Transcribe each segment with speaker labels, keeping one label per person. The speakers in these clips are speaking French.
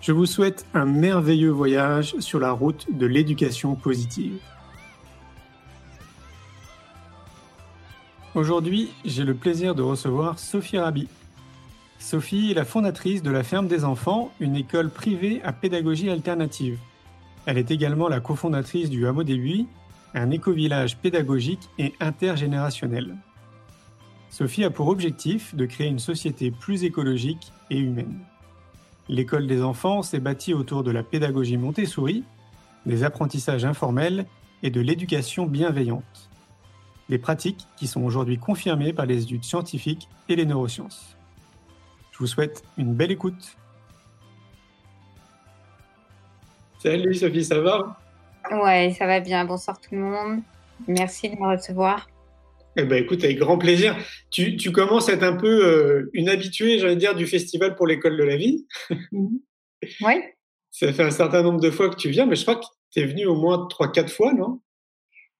Speaker 1: Je vous souhaite un merveilleux voyage sur la route de l'éducation positive. Aujourd'hui, j'ai le plaisir de recevoir Sophie Rabi. Sophie est la fondatrice de la Ferme des Enfants, une école privée à pédagogie alternative. Elle est également la cofondatrice du Hameau des Buis, un éco-village pédagogique et intergénérationnel. Sophie a pour objectif de créer une société plus écologique et humaine. L'école des enfants s'est bâtie autour de la pédagogie Montessori, des apprentissages informels et de l'éducation bienveillante. Des pratiques qui sont aujourd'hui confirmées par les études scientifiques et les neurosciences. Je vous souhaite une belle écoute. Salut Sophie, ça va?
Speaker 2: Ouais, ça va bien. Bonsoir tout le monde. Merci de me recevoir.
Speaker 1: Eh ben, écoute, avec grand plaisir. Tu, tu commences à être un peu euh, une habituée, j'allais dire, du Festival pour l'école de la vie.
Speaker 2: Mhm. Oui.
Speaker 1: Ça fait un certain nombre de fois que tu viens, mais je crois que tu es venu au moins 3-4 fois, non?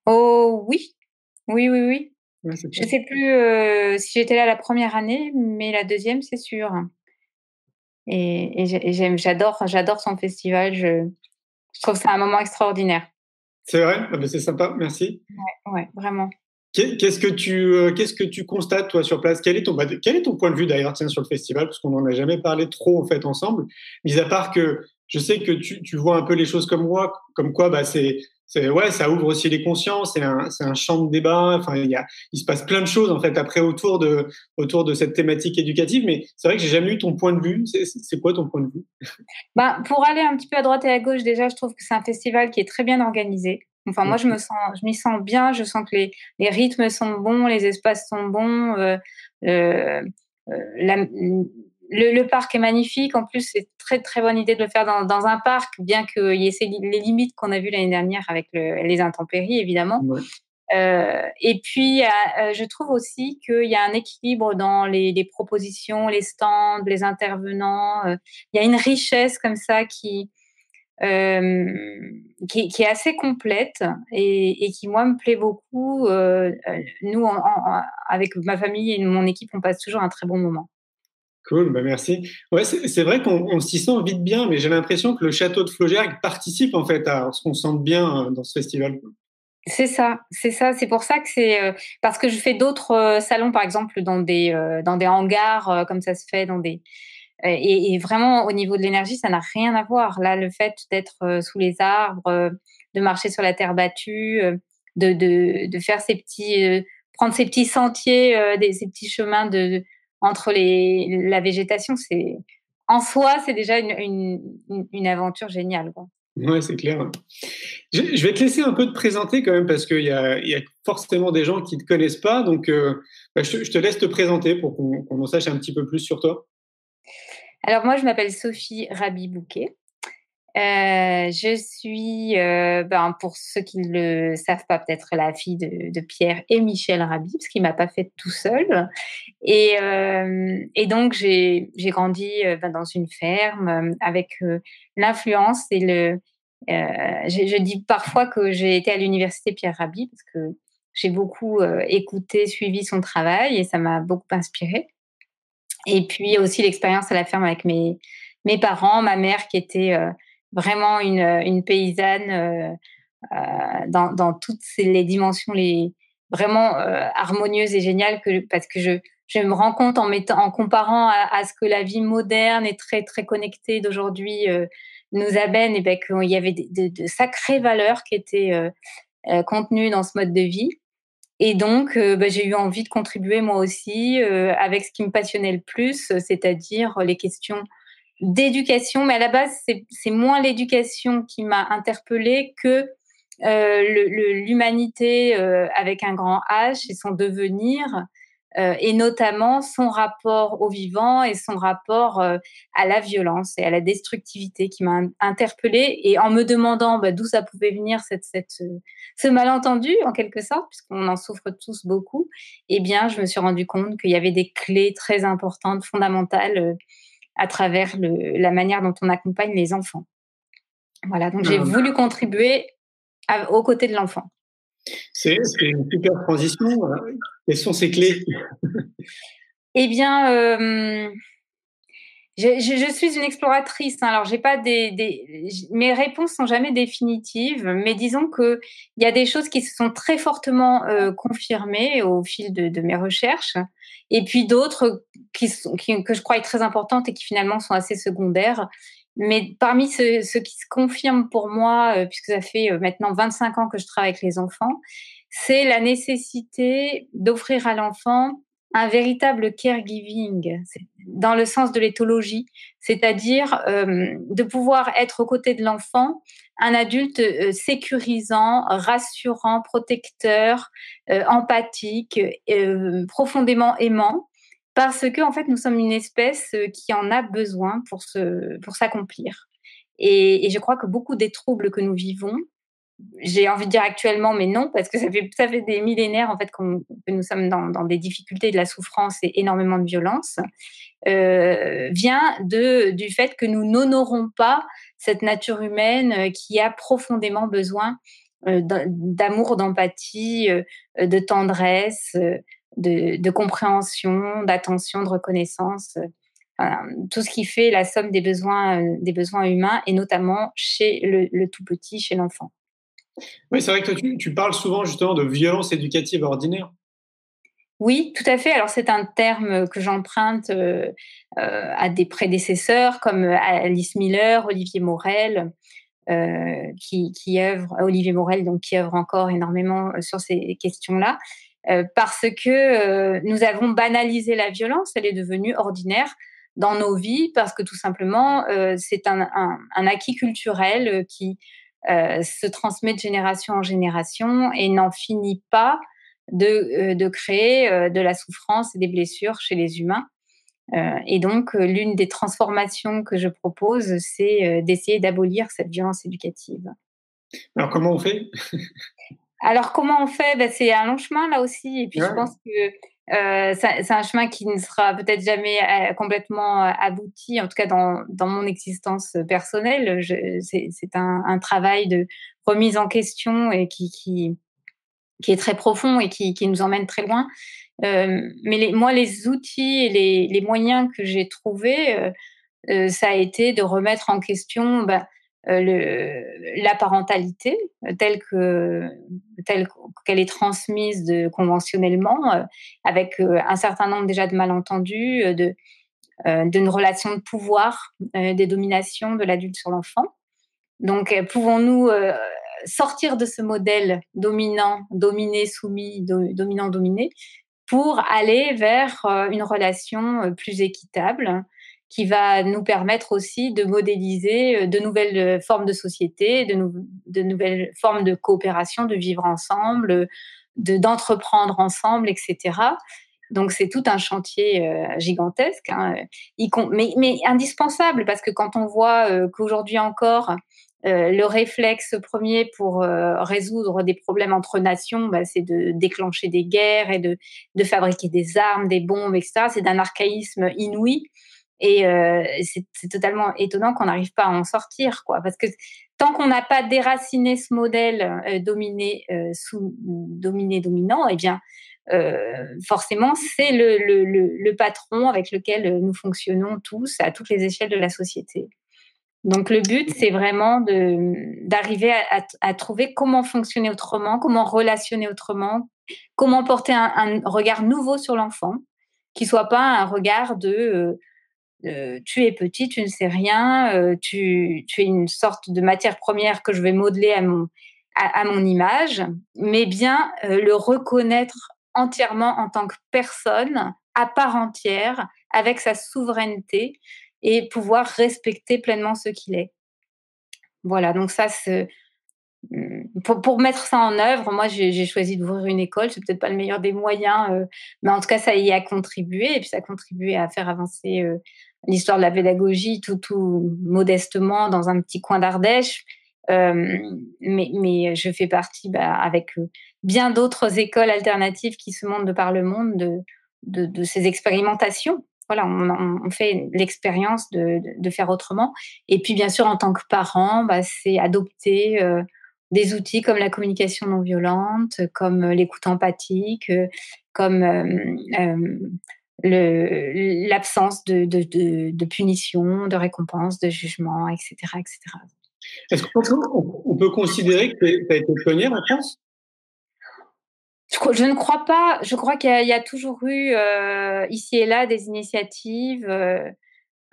Speaker 2: Oh oui. Oui, oui, oui.
Speaker 1: Ouais,
Speaker 2: Je sais plus euh, si j'étais là la première année, mais la deuxième, c'est sûr. Et, j'adore, j'adore son festival. Je, je trouve que c'est un moment extraordinaire.
Speaker 1: C'est vrai? Ah ben, C'est sympa, merci.
Speaker 2: Ouais, vraiment.
Speaker 1: Qu'est- Qu'est-ce que tu euh, qu'est-ce que tu constates toi sur place? Quel est ton bah, quel est ton point de vue d'ailleurs tiens sur le festival? Parce qu'on n'en a jamais parlé trop en fait ensemble. Mis à part que je sais que tu, tu vois un peu les choses comme moi, comme quoi bah c'est ouais ça ouvre aussi les consciences, c'est un c'est un champ de débat. Enfin il y a il se passe plein de choses en fait après autour de autour de cette thématique éducative. Mais c'est vrai que j'ai jamais eu ton point de vue. C'est quoi ton point de vue?
Speaker 2: Ben, pour aller un petit peu à droite et à gauche, déjà, je trouve que c'est un festival qui est très bien organisé. Enfin, moi, je me sens, je m'y sens bien. Je sens que les, les rythmes sont bons, les espaces sont bons. euh, euh, euh, la- le, le parc est magnifique. En plus, c'est très très bonne idée de le faire dans, dans un parc, bien qu'il y ait ces les limites qu'on a vues l'année dernière avec le- les intempéries, évidemment.
Speaker 1: Ouais.
Speaker 2: Euh, et puis, euh, je trouve aussi qu'il y a un équilibre dans les, les propositions, les stands, les intervenants. euh, il y a une richesse comme ça qui, euh, qui, qui est assez complète et, et qui, moi, me plaît beaucoup. Euh, nous, en- en- avec ma famille et mon équipe, on passe toujours un très bon moment.
Speaker 1: Cool, bah merci. Ouais, c'est vrai qu'on on s'y sent vite bien, mais j'ai l'impression que le château de Flaugergue participe en fait à ce qu'on se sente bien euh, dans ce festival.
Speaker 2: C'est ça, c'est ça. C'est pour ça que c'est euh, parce que je fais d'autres euh, salons, par exemple, dans des euh, dans des hangars, comme ça se fait dans des et, et vraiment au niveau de l'énergie, ça n'a rien à voir. Là, le fait d'être euh, sous les arbres, euh, de marcher sur la terre battue, euh, de, de de faire ces petits euh, prendre ces petits sentiers, euh, des, ces petits chemins de entre les la végétation, c'est en soi, c'est déjà une, une, une- aventure géniale. Quoi.
Speaker 1: Ouais, c'est clair. Je, vais te laisser un peu te présenter quand même parce qu'il y y a forcément des gens qui ne te connaissent pas. Donc, euh, bah, je, te- laisse te présenter pour qu'on qu'on en sache un petit peu plus sur toi.
Speaker 2: Alors moi, je m'appelle Sophie Rabi Bouquet. Euh, je suis, euh, ben, pour ceux qui ne le savent pas, peut-être la fille de, Pierre et Michel Rabi, parce qu'il m'a pas fait tout seul. Et, euh, donc j'ai grandi ben, dans une ferme avec l'influence et le. je, je dis parfois que j'ai été à l'université Pierre Rabhi parce que j'ai beaucoup écouté, suivi son travail et ça m'a beaucoup inspiré. Et puis aussi l'expérience à la ferme avec mes, parents, ma mère qui était euh, vraiment une, une paysanne euh, euh, dans, toutes les dimensions les vraiment euh, harmonieuses et géniales parce que je me rends compte en comparant à, ce que la vie moderne est très très connectée d'aujourd'hui euh, nous amène et ben, qu'il y avait de, sacrées valeurs qui étaient contenues dans ce mode de vie. Et donc, ben, j'ai eu envie de contribuer moi aussi avec ce qui me passionnait le plus, c'est-à-dire les questions d'éducation. Mais à la base, c'est moins l'éducation qui m'a interpellée que l'humanité avec un grand H et son devenir euh, et notamment son rapport au vivant et son rapport euh, à la violence et à la destructivité qui m'a interpellée et en me demandant bah, d'où ça pouvait venir cette, cette, ce malentendu en quelque sorte puisqu'on en souffre tous beaucoup eh bien je me suis rendu compte qu'il y avait des clés très importantes fondamentales euh, à travers le, la manière dont on accompagne les enfants voilà donc j'ai ah. voulu contribuer aux côtés de l'enfant
Speaker 1: c'est une super transition. Quelles sont ces clés?
Speaker 2: Eh bien, euh, je, suis une exploratrice. Hein. alors, j'ai pas des, mes réponses sont jamais définitives, mais disons que il y a des choses qui se sont très fortement euh, confirmées au fil de, mes recherches, et puis d'autres qui, qui, que je crois très importantes et qui finalement sont assez secondaires. Mais parmi ceux, qui se confirment pour moi, euh, puisque ça fait euh, maintenant 25 ans que je travaille avec les enfants, c'est la nécessité d'offrir à l'enfant un véritable caregiving, dans le sens de l'éthologie, c'est-à-dire euh, de pouvoir être aux côtés de l'enfant un adulte sécurisant, rassurant, protecteur, empathique, profondément aimant, parce que en fait nous sommes une espèce euh, qui en a besoin pour se pour s'accomplir. Et, je crois que beaucoup des troubles que nous vivons, j'ai envie de dire actuellement, mais non, parce que ça fait ça fait des millénaires en fait que nous sommes dans, dans, des difficultés, de la souffrance et énormément de violence, euh, vient de du fait que nous n'honorons pas cette nature humaine euh, qui a profondément besoin d'amour, d'empathie, de tendresse, de, compréhension, d'attention, de reconnaissance, euh, tout ce qui fait la somme des besoins, euh, des besoins humains et notamment chez le, tout petit, chez l'enfant.
Speaker 1: Oui, c'est vrai que toi, tu, parles souvent justement de violence éducative ordinaire.
Speaker 2: Oui, tout à fait. Alors c'est un terme que j'emprunte euh, à des prédécesseurs comme Alice Miller, Olivier Morel, qui, qui œuvre, Olivier Morel donc qui œuvre encore énormément sur ces questions-là. Euh, parce que euh, nous avons banalisé la violence, elle est devenue ordinaire dans nos vies parce que tout simplement euh, c'est un, acquis culturel qui se transmet de génération en génération et n'en finit pas de, créer de la souffrance et des blessures chez les humains. et donc, l'une des transformations que je propose, c'est d'essayer d'abolir cette violence éducative.
Speaker 1: Alors, comment on fait?
Speaker 2: Alors, comment on fait? Ben, C'est un long chemin là aussi. Et puis, je pense que euh, c'est un chemin qui ne sera peut-être jamais euh, complètement euh, abouti, en tout cas dans, dans mon existence personnelle. C'est un, un, travail de remise en question et qui, qui, qui est très profond et qui, qui nous emmène très loin. Euh, mais les, moi, les outils et les, les moyens que j'ai trouvés, euh, ça a été de remettre en question ben, euh, le, la parentalité euh, telle que telle qu'elle est transmise conventionnellement, euh, avec un certain nombre déjà de malentendus, de d'une relation de pouvoir, des dominations de l'adulte sur l'enfant. Donc, pouvons-nous sortir de ce modèle dominant, dominé, soumis, dominant, dominé, pour aller vers une relation plus équitable, qui va nous permettre aussi de modéliser euh, de nouvelles euh, formes de société, de, nouvelles formes de coopération, de vivre ensemble, de d'entreprendre ensemble, etc. Donc c'est tout un chantier euh, gigantesque, hein, mais, mais, indispensable parce que quand on voit qu'aujourd'hui encore le réflexe premier pour résoudre des problèmes entre nations, bah, c'est de déclencher des guerres et de, de fabriquer des armes, des bombes, etc. C'est d'un archaïsme inouï. Et euh, c'est totalement étonnant qu'on n'arrive pas à en sortir. Parce que tant qu'on n'a pas déraciné ce modèle euh, dominé, euh, dominé, dominant, eh bien, forcément, c'est le, patron avec lequel nous fonctionnons tous à toutes les échelles de la société. Donc le but, c'est vraiment d'arriver à, à, trouver comment fonctionner autrement, comment relationner autrement, comment porter un, un regard nouveau sur l'enfant, qui soit pas un regard de tu es petit, tu ne sais rien, tu, tu, es une sorte de matière première que je vais modeler à mon, image, mais bien le reconnaître entièrement en tant que personne à part entière, avec sa souveraineté et pouvoir respecter pleinement ce qu'il est. Voilà, donc ça, mmh, pour, mettre ça en œuvre, moi j'ai choisi d'ouvrir une école. C'est peut-être pas le meilleur des moyens, euh, mais en tout cas ça y a contribué et puis ça a contribué à faire avancer euh, l'histoire de la pédagogie tout, tout modestement dans un petit coin d'Ardèche. Euh, mais, mais, je fais partie bah, avec bien d'autres écoles alternatives qui se montrent de par le monde de, de, de ces expérimentations voilà, on, fait l'expérience de, de, faire autrement. Et puis, bien sûr, en tant que parent, bah, c'est adopter euh, des outils comme la communication non violente, comme euh, l'écoute empathique, euh, comme l'absence de, de, de, punition, de récompense, de jugement, etc. etc.
Speaker 1: Est-ce qu'on peut considérer que tu as été pionnière en France?
Speaker 2: Je, ne crois pas. Je crois qu'il y, a toujours eu euh, ici et là des initiatives euh,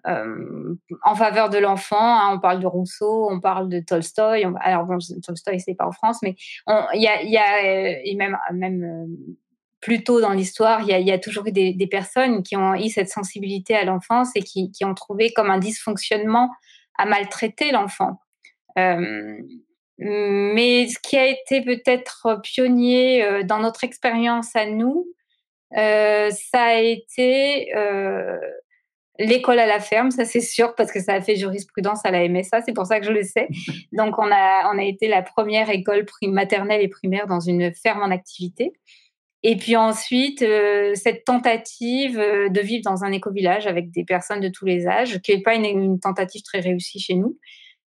Speaker 2: euh, en faveur de l'enfant. Hein. On parle de Rousseau, on parle de Tolstoï. alors bon, Tolstoï c'est pas en France, mais il y a, y a et même même plus tôt dans l'histoire, il y, a, toujours eu des, personnes qui ont eu cette sensibilité à l'enfance et qui, ont trouvé comme un dysfonctionnement à maltraiter l'enfant. Mais ce qui a été peut-être pionnier euh, dans notre expérience à nous, euh, ça a été euh, l'école à la ferme, ça c'est sûr, parce que ça a fait jurisprudence à la MSA, c'est pour ça que je le sais. Donc on a, on a été la première école maternelle et primaire dans une ferme en activité. Et puis ensuite, cette tentative de vivre dans un éco-village avec des personnes de tous les âges, qui n'est pas une, tentative très réussie chez nous,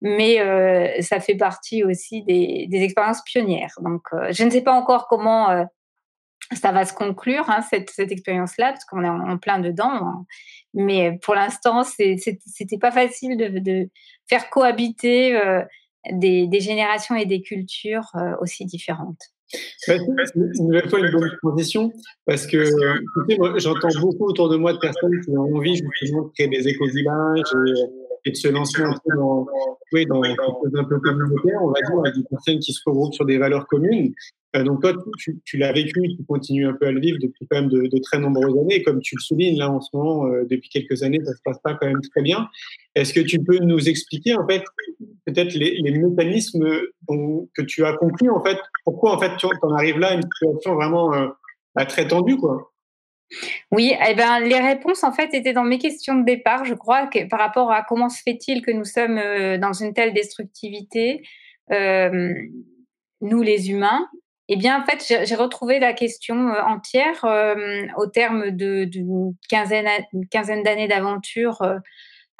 Speaker 2: mais euh, ça fait partie aussi des, expériences pionnières. Donc, euh, je ne sais pas encore comment euh, ça va se conclure, hein, cette, expérience-là, parce qu'on est en, plein dedans. Hein. Mais pour l'instant, c'était pas facile de, faire cohabiter des, générations et des cultures aussi différentes.
Speaker 1: C'est une nouvelle fois une bonne transition parce que j'entends beaucoup autour de moi de personnes qui ont envie justement de créer des éco-villages et de se lancer un peu dans, oui, dans d'un peu communautaire, on va dire, avec des personnes qui se regroupent sur des valeurs communes. Euh, donc toi, tu, l'as vécu, tu continues un peu à le vivre depuis quand même de, très nombreuses années. comme tu le soulignes là en ce moment, euh, depuis quelques années, ça se passe pas quand même très bien. Est-ce que tu peux nous expliquer en fait peut-être les, mécanismes que tu as compris en fait? Pourquoi en fait tu en arrives là à une situation vraiment euh, bah, très tendue quoi?
Speaker 2: Oui, eh ben, les réponses, en fait, étaient dans mes questions de départ, je crois, que, par rapport à comment se fait-il que nous sommes euh, dans une telle destructivité, euh, nous les humains. Eh bien, en fait, j'ai retrouvé la question euh, entière au terme d'une quinzaine, d'années d'aventure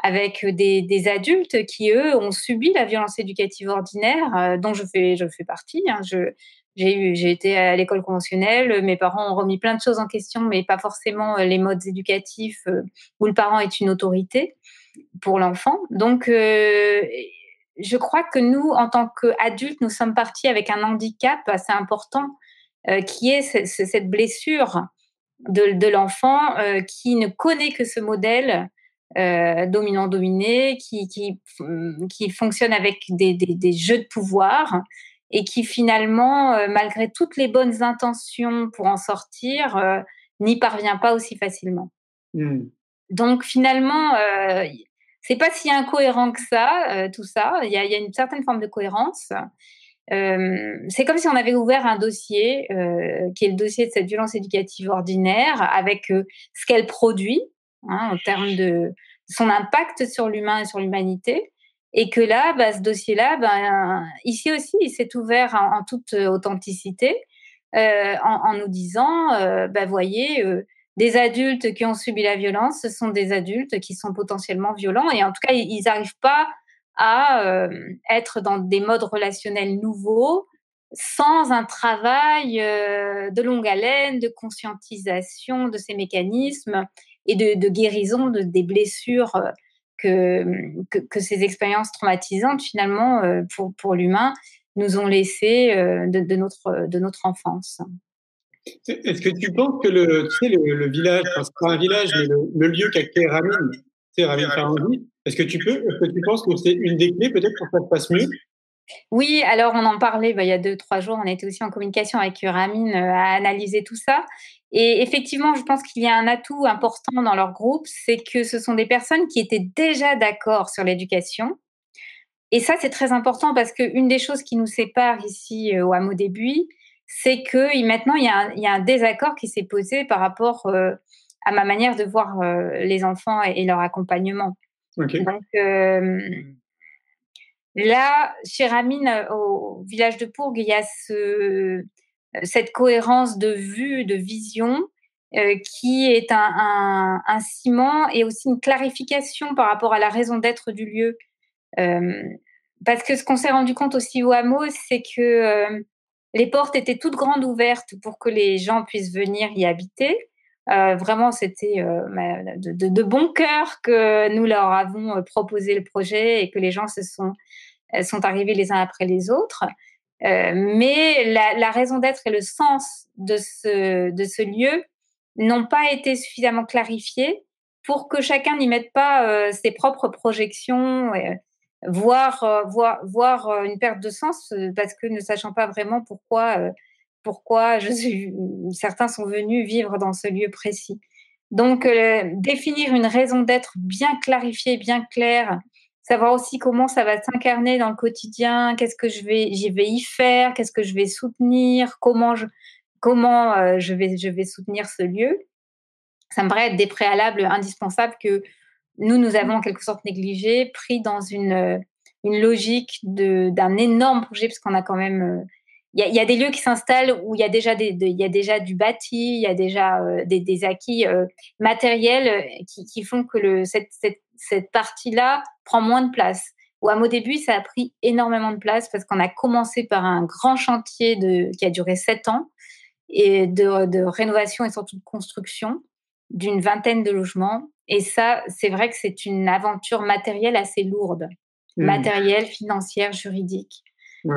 Speaker 2: avec des, adultes qui, eux, ont subi la violence éducative ordinaire, dont je fais, je fais partie. Hein. J'ai été à l'école conventionnelle. Mes parents ont remis plein de choses en question, mais pas forcément euh, les modes éducatifs euh, où le parent est une autorité pour l'enfant. Donc, euh, je crois que nous, en tant qu'adultes, nous sommes partis avec un handicap assez important, qui est cette blessure de, l'enfant qui ne connaît que ce modèle dominant-dominé, qui, qui, fonctionne avec des, jeux de pouvoir et qui finalement, euh, malgré toutes les bonnes intentions pour en sortir, euh, n'y parvient pas aussi facilement. Mmh. Donc finalement, euh, c'est pas si incohérent que ça, tout ça. Il y a, y a, une certaine forme de cohérence. c'est comme si on avait ouvert un dossier qui est le dossier de cette violence éducative ordinaire avec ce qu'elle produit hein, en termes de son impact sur l'humain et sur l'humanité et que là, bah, ce dossier-là, ben, ici aussi, il s'est ouvert en, toute authenticité euh, en, nous disant, euh, bah, voyez, euh, des adultes qui ont subi la violence, ce sont des adultes qui sont potentiellement violents. Et en tout cas, ils n'arrivent pas à euh, être dans des modes relationnels nouveaux sans un travail euh, de longue haleine, de conscientisation de ces mécanismes et de, guérison de, des blessures que, ces expériences traumatisantes, finalement, euh, pour, pour l'humain, nous ont laissé euh, de, notre, de notre enfance.
Speaker 1: Est-ce que tu penses que le, tu sais, le, village, enfin, c'est pas un village, mais le, lieu qu'a créé Ramin, Est-ce que tu peux, est-ce que tu penses que c'est une des clés peut-être pour que ça se passe mieux
Speaker 2: oui, alors on en parlait bah, il y a deux, trois jours, on était aussi en communication avec Ramine euh, à analyser tout ça. Et effectivement, je pense qu'il y a un atout important dans leur groupe, c'est que ce sont des personnes qui étaient déjà d'accord sur l'éducation. Et ça, c'est très important parce qu'une des choses qui nous sépare ici euh, au hameau des Buis, c'est que maintenant, il y, a un, il y, a un, désaccord qui s'est posé par rapport euh, à ma manière de voir les enfants et, leur accompagnement. Donc, Là, chez Ramine, euh, au village de Pourgue, il y a ce, cette cohérence de vue, de vision, euh, qui est un, ciment et aussi une clarification par rapport à la raison d'être du lieu. Euh, parce que ce qu'on s'est rendu compte aussi au hameau, c'est que les portes étaient toutes grandes ouvertes pour que les gens puissent venir y habiter. vraiment, c'était de, de, bon cœur que nous leur avons proposé le projet et que les gens se sont sont arrivées les uns après les autres. Euh, mais la, raison d'être et le sens de ce, de ce lieu n'ont pas été suffisamment clarifiés pour que chacun n'y mette pas euh, ses propres projections, euh, voire, voir, voir une perte de sens parce que ne sachant pas vraiment pourquoi, pourquoi certains sont venus vivre dans ce lieu précis. Donc, définir une raison d'être bien clarifiée, bien claire, savoir aussi comment ça va s'incarner dans le quotidien, qu'est-ce que je vais, j'y vais y faire, qu'est-ce que je vais soutenir, comment je, comment euh, je vais, je vais soutenir ce lieu. Ça me paraît être des préalables indispensables que nous, nous avons en quelque sorte négligé, pris dans une, euh, une logique d'un énorme projet, parce qu'on a quand même, euh, il y, a, des lieux qui s'installent où il y a déjà des, il y a déjà du bâti, il y a déjà des, acquis matériels qui, qui, font que le, cette cette partie-là prend moins de place. Ou à mon début, ça a pris énormément de place parce qu'on a commencé par un grand chantier de, qui a duré sept ans et de, rénovation et surtout de construction d'une vingtaine de logements. Et ça, c'est vrai que c'est une aventure matérielle assez lourde, mmh. matérielle, financière, juridique.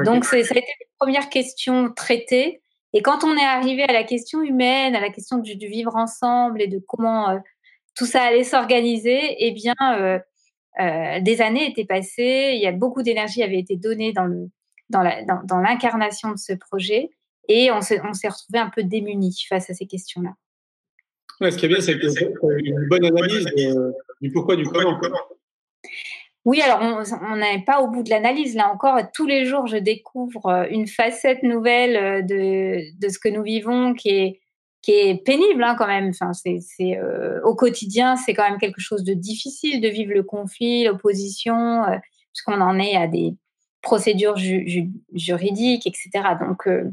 Speaker 2: Donc, ça a été la première question traitée. Et quand on est arrivé à la question humaine, à la question du, vivre ensemble et de comment euh, tout ça allait s'organiser, eh bien, euh, euh, des années étaient passées, il y a beaucoup d'énergie avait été donnée dans le dans l'incarnation dans, de ce projet, et on s'est retrouvé un peu démunis face à ces questions-là.
Speaker 1: ce qui est bien, c'est que une bonne analyse du pourquoi, du comment.
Speaker 2: Oui, alors on n'est pas au bout de l'analyse. Là encore, tous les jours, je découvre euh, une facette nouvelle de, de ce que nous vivons qui est, qui est pénible hein, quand même. Enfin, c'est, euh, au quotidien, c'est quand même quelque chose de difficile de vivre le conflit, l'opposition, euh, puisqu'on en est à des procédures juridiques, etc. Donc, euh,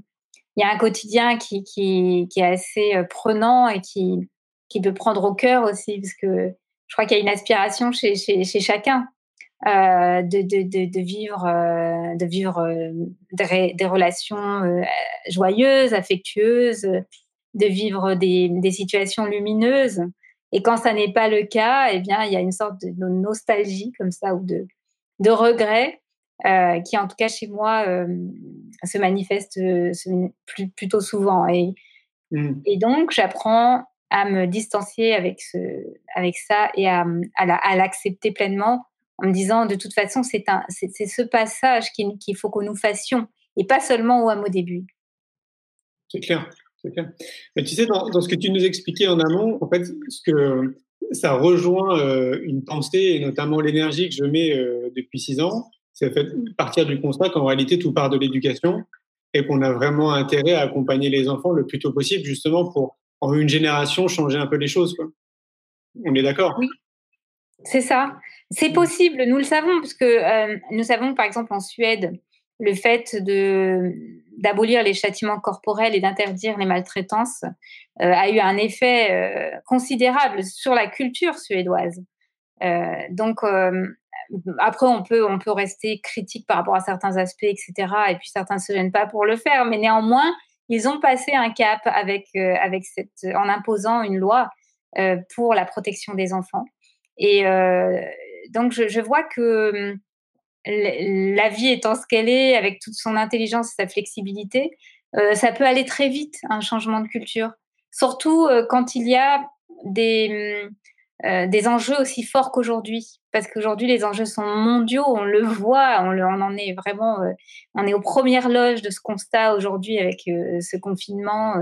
Speaker 2: il y a un quotidien qui, est assez prenant et qui, peut prendre au cœur aussi, parce que je crois qu'il y a une aspiration chez, chacun de, vivre, de vivre des, des, relations joyeuses, affectueuses, de vivre des, des, situations lumineuses. Et quand ça n'est pas le cas, eh bien, il y a une sorte de, nostalgie comme ça ou de, de regret euh, qui, en tout cas chez moi, euh, se manifeste euh, plutôt souvent. Et, mmh. et donc, j'apprends à me distancier avec, ce, avec ça et à, à l'accepter pleinement en me disant, de toute façon, c'est ce passage qu'il faut que nous fassions et pas seulement au hameau début.
Speaker 1: C'est clair. Tu sais, dans, ce que tu nous expliquais en amont, en fait, ce que ça rejoint euh, une pensée et notamment l'énergie que je mets euh, depuis six ans, c'est fait partir du constat qu'en réalité tout part de l'éducation et qu'on a vraiment intérêt à accompagner les enfants le plus tôt possible, justement pour en une génération changer un peu les choses. On est d'accord?
Speaker 2: Oui, c'est ça. C'est possible, nous le savons, parce que euh, nous savons par exemple en Suède, le fait de d'abolir les châtiments corporels et d'interdire les maltraitances euh, a eu un effet euh, considérable sur la culture suédoise. Euh, donc après, on peut, on peut rester critique par rapport à certains aspects, etc. Et puis certains ne se gênent pas pour le faire, mais néanmoins, ils ont passé un cap avec, avec cette, en imposant une loi pour la protection des enfants. Et donc, je, je vois que la vie étant ce qu'elle est, avec toute son intelligence et sa flexibilité, euh, ça peut aller très vite, un changement de culture. Surtout euh, quand il y a des, des enjeux aussi forts qu'aujourd'hui. Parce qu'aujourd'hui, les enjeux sont mondiaux, on le voit, on, on en est vraiment, on est aux premières loges de ce constat aujourd'hui avec ce confinement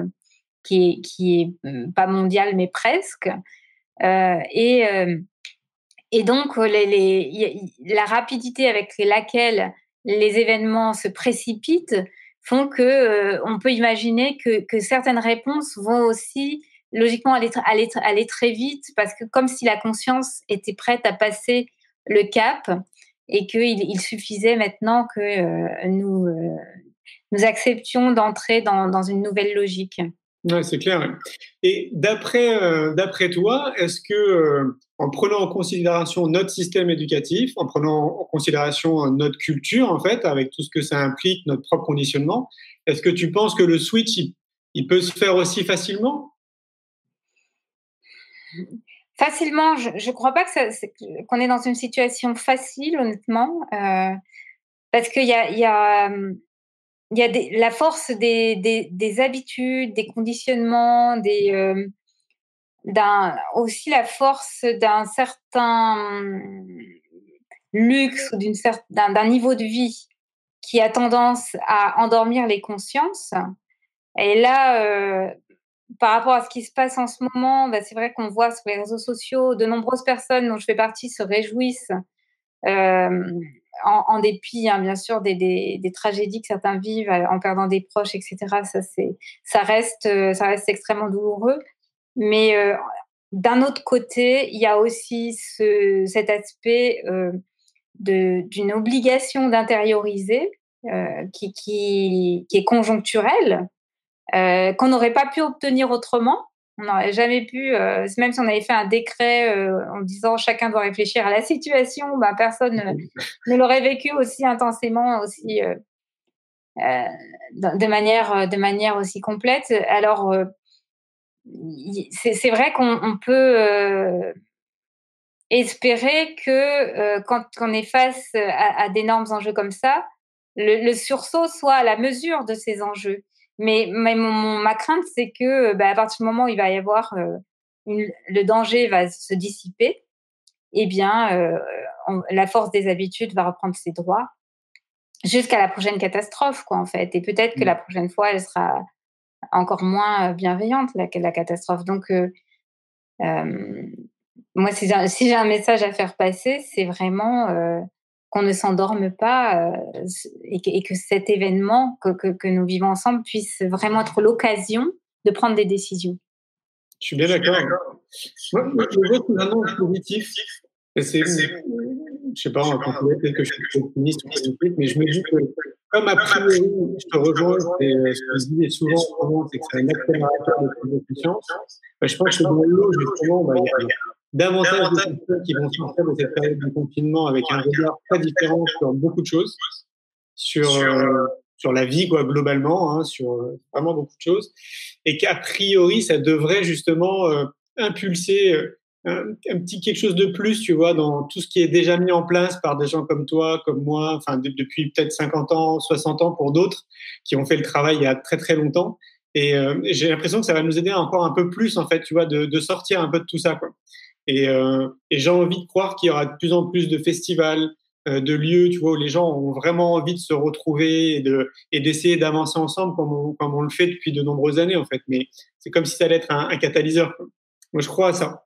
Speaker 2: qui est, qui est pas mondial, mais presque. et, et donc, les, la rapidité avec laquelle les événements se précipitent font que euh, on peut imaginer que, certaines réponses vont aussi logiquement aller, très vite parce que comme si la conscience était prête à passer le cap et qu'il il suffisait maintenant que euh, nous, euh, nous acceptions d'entrer dans, une nouvelle logique.
Speaker 1: Ouais, c'est clair. Et d'après euh, d'après toi, est-ce que euh, en prenant en considération notre système éducatif, en prenant en considération notre culture en fait, avec tout ce que ça implique, notre propre conditionnement, est-ce que tu penses que le switch il, peut se faire aussi facilement?
Speaker 2: Facilement, je ne crois pas qu'on est dans une situation facile, honnêtement, euh, parce qu'il y a, y a y a la force des, des, des, habitudes, des conditionnements, des, euh, d'un, aussi la force d'un certain luxe ou d'une d'un, d'un niveau de vie qui a tendance à endormir les consciences. Et là, euh, par rapport à ce qui se passe en ce moment, bah, c'est vrai qu'on voit sur les réseaux sociaux, de nombreuses personnes dont je fais partie se réjouissent euh, en, dépit, hein, bien sûr, des, des, des, tragédies que certains vivent euh, en perdant des proches, etc. Ça, c'est, ça reste, ça reste extrêmement douloureux. Mais euh, d'un autre côté, il y a aussi ce, cet aspect euh, d'une obligation d'intérioriser euh, qui, qui, qui, est conjoncturelle, qu'on n'aurait pas pu obtenir autrement. On n'aurait jamais pu, euh, même si on avait fait un décret euh, en disant chacun doit réfléchir à la situation, bah, personne ne l'aurait vécu aussi intensément, aussi euh, euh de manière de manière aussi complète. Alors euh, c'est vrai qu'on peut espérer que quand on est face à, à d'énormes enjeux comme ça, le, le sursaut soit à la mesure de ces enjeux mais, mais mon, ma crainte, c'est que bah, à partir du moment où il va y avoir euh, une, le danger va se dissiper, eh bien, euh, on, la force des habitudes va reprendre ses droits jusqu'à la prochaine catastrophe, quoi, en fait. Et peut-être que mmh. la prochaine fois, elle sera encore moins bienveillante, la, la catastrophe. Donc, euh, euh moi, si j'ai si un message à faire passer, c'est vraiment euh, qu'on ne s'endorme pas euh, et, que, et, que, cet événement que, que, que, nous vivons ensemble puisse vraiment être l'occasion de prendre des décisions.
Speaker 1: Je suis bien d'accord. Moi, je vois une annonce positive. Et c'est, je sais pas, on peut peut-être que je suis optimiste ou positif, mais je me dis que, comme a priori, je te rejoins, et ce que je dis souvent, c'est que c'est un accélérateur de prise de conscience. Bah, je pense que dans l'eau, justement, bah, il y a davantage de personnes qui vont sortir de cette période de confinement avec un regard très différent sur beaucoup de choses, sur euh, sur la vie quoi globalement, hein, sur euh, vraiment beaucoup de choses, et qu'a priori ça devrait justement euh, impulser euh, un, un, petit quelque chose de plus, tu vois, dans tout ce qui est déjà mis en place par des gens comme toi, comme moi, enfin de, depuis peut-être 50 ans, 60 ans pour d'autres qui ont fait le travail il y a très très longtemps. Et, euh, j'ai l'impression que ça va nous aider encore un peu plus, en fait, tu vois, de, de sortir un peu de tout ça, quoi. Et, euh, et j'ai envie de croire qu'il y aura de plus en plus de festivals, euh, de lieux, tu vois, où les gens ont vraiment envie de se retrouver et de et d'essayer d'avancer ensemble comme on, comme on le fait depuis de nombreuses années en fait. Mais c'est comme si ça allait être un, un catalyseur. Moi, je crois à ça.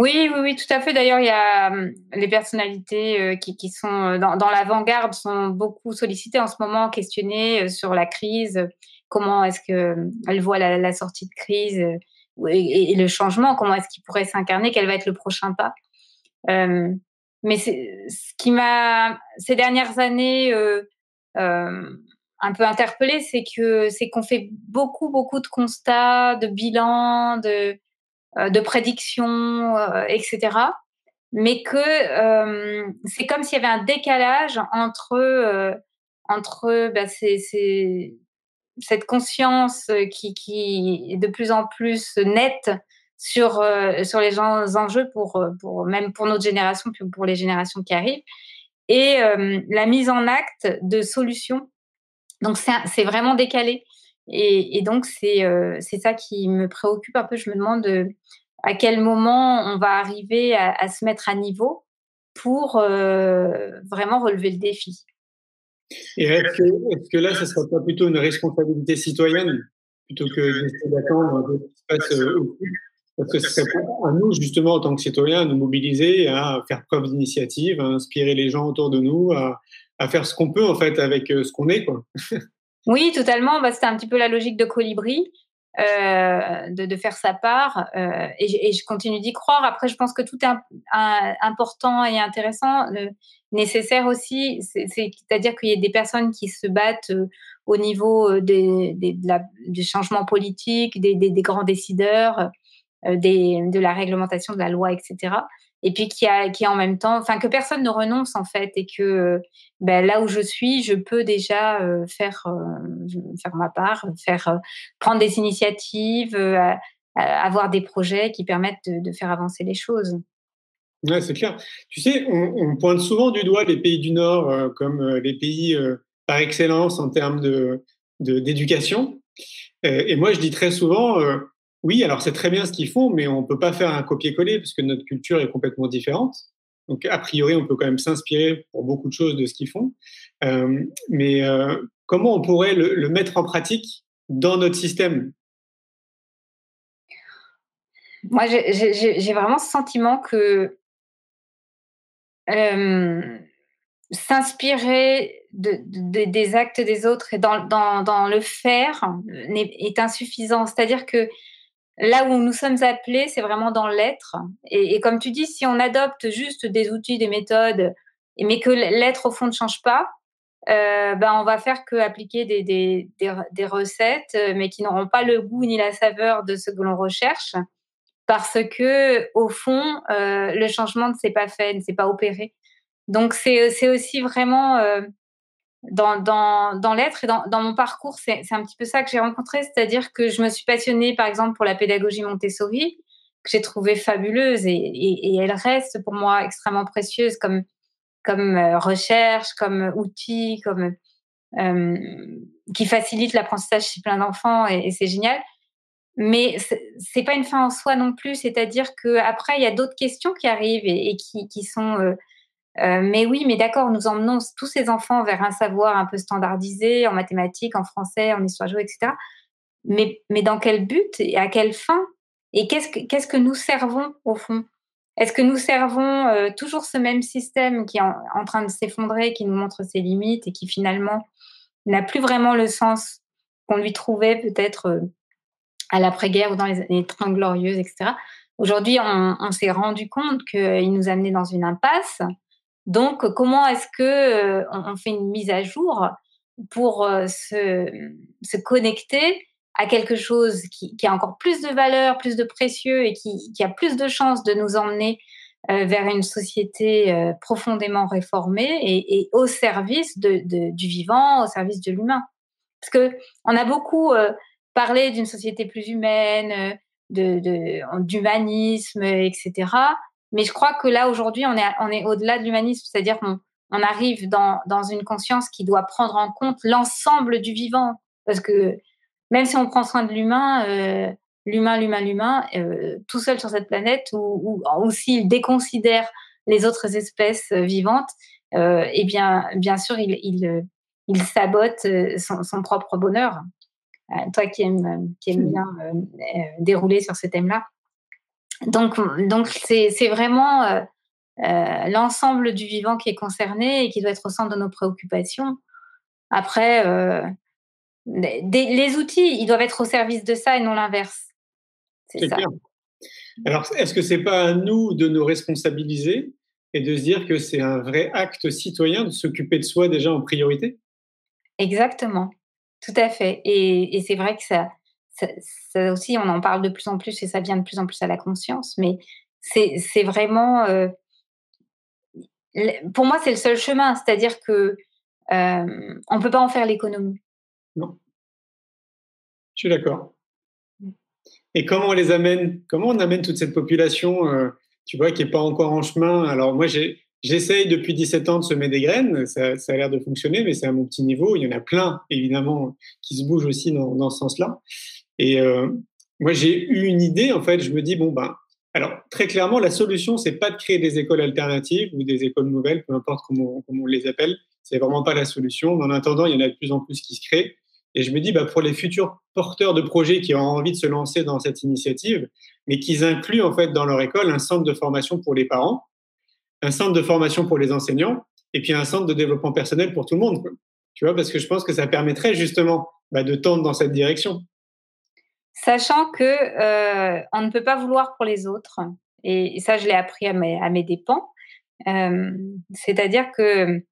Speaker 2: Oui, oui, oui, tout à fait. D'ailleurs, il y a euh, les personnalités euh, qui, sont euh, dans, l'avant-garde sont beaucoup sollicitées en ce moment, questionnées sur la crise. Comment est-ce que elles voient la, la sortie de crise et, le changement, comment est-ce qu'il pourrait s'incarner, quel va être le prochain pas? Euh, mais ce qui m'a ces dernières années euh, euh, un peu interpellée, c'est que c'est qu'on fait beaucoup beaucoup de constats, de bilans, de euh, de prédictions, euh, etc. Mais que euh, c'est comme s'il y avait un décalage entre entre ces cette conscience euh, qui, qui est de plus en plus nette sur, euh, sur les enjeux pour, euh, pour, même pour notre génération, puis pour les générations qui arrivent, et euh, la mise en acte de solutions. Donc c'est vraiment décalé. Et, donc c'est euh, ça qui me préoccupe un peu. Je me demande à quel moment on va arriver à, se mettre à niveau pour vraiment relever le défi.
Speaker 1: Et est-ce que, là, ce ne serait pas plutôt une responsabilité citoyenne plutôt que d'attendre ce qui se passe au Parce que ce serait à nous, justement, en tant que citoyens, à nous mobiliser, à faire preuve d'initiative, à inspirer les gens autour de nous, à, à faire ce qu'on peut, en fait, avec ce qu'on est. Quoi.
Speaker 2: oui, totalement. Bah, C'était un petit peu la logique de Colibri. Euh, de, de, faire sa part euh, et, et, je continue d'y croire. Après, je pense que tout est important et intéressant, nécessaire aussi, c'est-à-dire qu'il y a des personnes qui se battent euh, au niveau euh, des, des, des changements politiques, des, des grands décideurs, des, de la réglementation de la loi, etc et puis qui a qui en même temps enfin que personne ne renonce en fait et que ben, là où je suis je peux déjà euh, faire euh, faire ma part faire euh, prendre des initiatives avoir des projets qui permettent de, faire avancer les choses.
Speaker 1: Ouais, c'est clair. Tu sais on, pointe souvent du doigt les pays du nord comme les pays par excellence en termes de d'éducation. Et moi je dis très souvent oui, alors c'est très bien ce qu'ils font, mais on ne peut pas faire un copier-coller parce que notre culture est complètement différente. Donc, a priori, on peut quand même s'inspirer pour beaucoup de choses de ce qu'ils font. Euh, mais euh, comment on pourrait le, mettre en pratique dans notre système?
Speaker 2: Moi, j'ai vraiment ce sentiment que euh, s'inspirer des actes des autres et dans, dans le faire est insuffisant. C'est-à-dire que Là où nous sommes appelés, c'est vraiment dans l'être. Et, comme tu dis, si on adopte juste des outils, des méthodes, mais que l'être au fond ne change pas, euh, ben on va faire que appliquer des, des, des, recettes, mais qui n'auront pas le goût ni la saveur de ce que l'on recherche, parce que au fond, euh, le changement ne s'est pas fait, ne s'est pas opéré. Donc c'est aussi vraiment euh, dans, dans, dans l'être et dans, dans, mon parcours, c'est un petit peu ça que j'ai rencontré, c'est-à-dire que je me suis passionnée, par exemple, pour la pédagogie Montessori, que j'ai trouvée fabuleuse et, et, elle reste pour moi extrêmement précieuse comme, comme euh, recherche, comme outil, comme euh, qui facilite l'apprentissage chez plein d'enfants et, c'est génial. Mais c'est pas une fin en soi non plus, c'est-à-dire que après il y a d'autres questions qui arrivent et, qui, qui sont euh, euh, mais oui, mais d'accord, nous emmenons tous ces enfants vers un savoir un peu standardisé en mathématiques, en français, en histoire géo, etc. Mais, mais dans quel but et à quelle fin? Et qu'est-ce que, qu'est-ce que nous servons au fond? Est-ce que nous servons euh, toujours ce même système qui est en, train de s'effondrer, qui nous montre ses limites et qui finalement n'a plus vraiment le sens qu'on lui trouvait peut-être euh, à l'après-guerre ou dans les années 30 glorieuses, etc. Aujourd'hui, on, on s'est rendu compte qu'il nous amenait dans une impasse donc, comment est-ce que euh, on fait une mise à jour pour euh, se, connecter à quelque chose qui, a encore plus de valeur, plus de précieux et qui, a plus de chances de nous emmener euh, vers une société profondément réformée et, au service du vivant, au service de l'humain? Parce que on a beaucoup parlé d'une société plus humaine, d'humanisme, etc. Mais je crois que là, aujourd'hui, on est, on est au-delà de l'humanisme, c'est-à-dire qu'on on arrive dans, dans une conscience qui doit prendre en compte l'ensemble du vivant. Parce que même si on prend soin de l'humain, euh, l'humain, l'humain, l'humain, euh, tout seul sur cette planète, ou, ou, s'il déconsidère les autres espèces euh, vivantes, euh, eh bien, bien sûr, il, il, il sabote son, son, propre bonheur. Toi qui aimes, qui aimes bien dérouler sur ce thème-là. Donc, donc c'est vraiment euh, euh, l'ensemble du vivant qui est concerné et qui doit être au centre de nos préoccupations. Après, euh, les outils, ils doivent être au service de ça et non l'inverse.
Speaker 1: C'est ça. Clair. Alors, est-ce que c'est pas à nous de nous responsabiliser et de se dire que c'est un vrai acte citoyen de s'occuper de soi déjà en priorité?
Speaker 2: Exactement, tout à fait. Et, et c'est vrai que ça, ça, aussi, on en parle de plus en plus et ça vient de plus en plus à la conscience, mais c'est vraiment. Euh, pour moi, c'est le seul chemin, c'est-à-dire que euh, on ne peut pas en faire l'économie.
Speaker 1: Non. Je suis d'accord. Mmh. Et comment on les amène Comment on amène toute cette population, euh, tu vois, qui n'est pas encore en chemin? Alors moi, j'essaye depuis 17 ans de semer des graines. Ça, ça a l'air de fonctionner, mais c'est à mon petit niveau. Il y en a plein, évidemment, qui se bougent aussi dans, dans ce sens-là. Et euh, moi, j'ai eu une idée, en fait, je me dis, bon, ben, Alors, très clairement, la solution, c'est pas de créer des écoles alternatives ou des écoles nouvelles, peu importe comment, on les appelle. C'est vraiment pas la solution. En attendant, il y en a de plus en plus qui se créent. Et je me dis, bah, pour les futurs porteurs de projets qui ont envie de se lancer dans cette initiative, mais qu'ils incluent en fait dans leur école un centre de formation pour les parents, un centre de formation pour les enseignants, et puis un centre de développement personnel pour tout le monde. Tu vois, parce que je pense que ça permettrait justement bah, de tendre dans cette direction.
Speaker 2: Sachant que euh, on ne peut pas vouloir pour les autres, et, ça je l'ai appris à mes, à mes dépens. Euh, c'est-à-dire que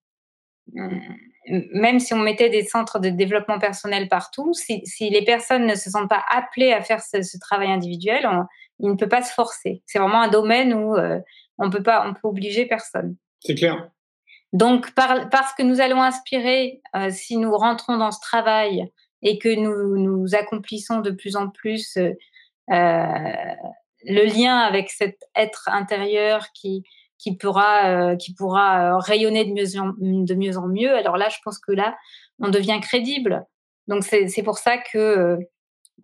Speaker 2: même si on mettait des centres de développement personnel partout, si, les personnes ne se sentent pas appelées à faire ce, travail individuel, on, il ne peut pas se forcer. C'est vraiment un domaine où euh, on peut pas, on peut obliger personne.
Speaker 1: C'est clair.
Speaker 2: Donc, parce que nous allons inspirer, si nous rentrons dans ce travail et que nous, nous accomplissons de plus en plus euh, euh, le lien avec cet être intérieur qui, qui pourra, euh, qui pourra rayonner de mieux, en, de mieux en mieux, alors là, je pense que là, on devient crédible. Donc, c'est pour ça que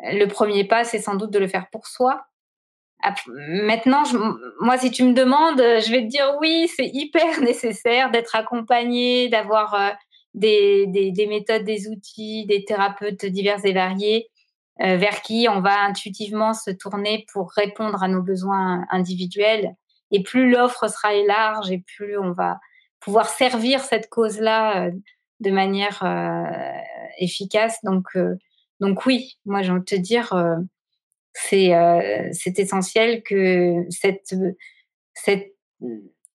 Speaker 2: le premier pas, c'est sans doute de le faire pour soi. Maintenant, moi, si tu me demandes, je vais te dire oui, c'est hyper nécessaire d'être accompagné, d'avoir des, des, méthodes, des outils, des thérapeutes divers et variés euh, vers qui on va intuitivement se tourner pour répondre à nos besoins individuels. Et plus l'offre sera large et plus on va pouvoir servir cette cause-là euh, de manière euh, efficace. Donc, donc oui, moi j'ai envie de te dire, c'est essentiel que cette, cette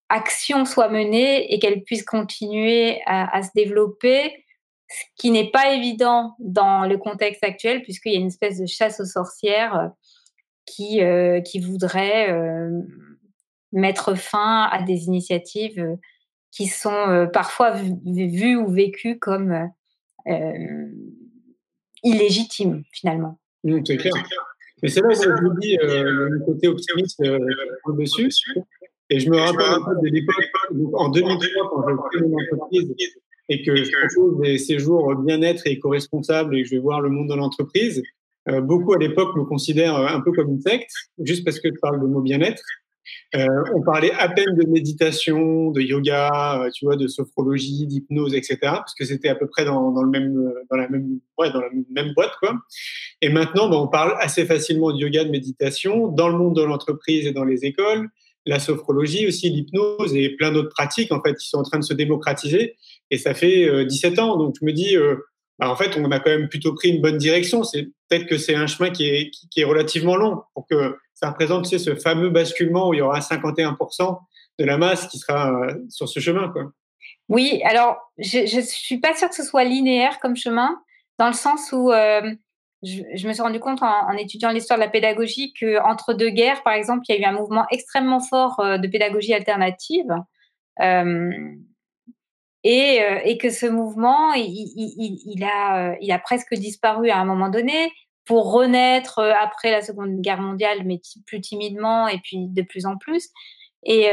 Speaker 2: action soit menée et qu'elle puisse continuer à, se développer, ce qui n'est pas évident dans le contexte actuel, puisqu'il y a une espèce de chasse aux sorcières euh, qui, euh, qui voudrait euh, mettre fin à des initiatives qui sont parfois vues ou vécues comme illégitimes, finalement.
Speaker 1: Mmh, c'est clair. Mais c'est là où je vous dis le côté optimiste dessus. Et je me rappelle un peu de l'époque, en 2003, quand j'ai créé mon entreprise et que je propose des séjours bien-être et éco-responsables et que je vais voir le monde de l'entreprise, euh, beaucoup à l'époque me considèrent un peu comme une secte, juste parce que je parle de mot bien-être. Euh, on parlait à peine de méditation, de yoga, euh, tu vois, de sophrologie, d'hypnose, etc. Parce que c'était à peu près dans, dans, le même, dans la même, ouais, dans la même boîte, quoi. Et maintenant, ben, on parle assez facilement de yoga, de méditation dans le monde de l'entreprise et dans les écoles la sophrologie aussi, l'hypnose et plein d'autres pratiques en fait qui sont en train de se démocratiser. Et ça fait 17 euh, ans, donc je me dis, euh, bah, en fait, on a quand même plutôt pris une bonne direction. C'est peut-être que c'est un chemin qui est, qui, est relativement long pour que ça représente tu sais, ce fameux basculement où il y aura 51% de la masse qui sera euh, sur ce chemin. Quoi.
Speaker 2: Oui, alors je ne suis pas sûre que ce soit linéaire comme chemin, dans le sens où je, me suis rendu compte en, étudiant l'histoire de la pédagogie qu'entre deux guerres, par exemple, il y a eu un mouvement extrêmement fort euh, de pédagogie alternative. Euh, et, euh, et, que ce mouvement, il, a, presque disparu à un moment donné pour renaître après la Seconde Guerre mondiale, mais plus timidement et puis de plus en plus. Et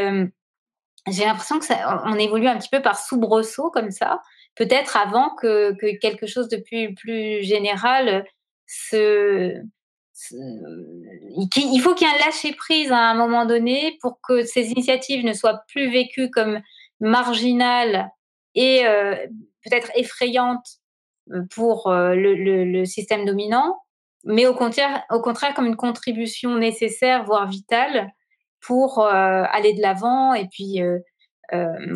Speaker 2: j'ai l'impression que ça, on évolue un petit peu par soubresaut comme ça, peut-être avant que, que, quelque chose de plus général il faut qu'il y ait un lâcher prise à un moment donné pour que ces initiatives ne soient plus vécues comme marginales et euh, peut-être effrayantes euh, pour euh, le, système dominant, mais au contraire, au contraire comme une contribution nécessaire, voire vitale, pour aller de l'avant et puis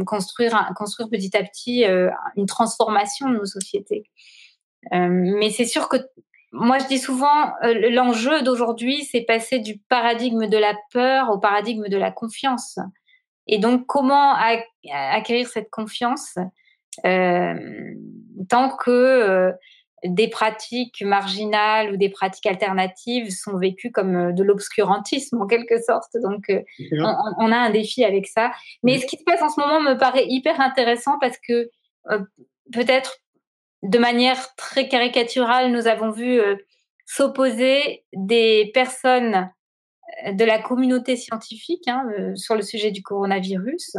Speaker 2: construire, construire petit à petit une transformation de nos sociétés. mais c'est sûr que moi, je dis souvent, euh, l'enjeu d'aujourd'hui, c'est passer du paradigme de la peur au paradigme de la confiance. Et donc, comment acquérir cette confiance euh, tant que euh, des pratiques marginales ou des pratiques alternatives sont vécues comme de l'obscurantisme en quelque sorte. Donc, on, a un défi avec ça. Mais ce qui se passe en ce moment me paraît hyper intéressant parce que peut-être de manière très caricaturale, nous avons vu euh, s'opposer des personnes euh, de la communauté scientifique hein, euh, sur le sujet du coronavirus.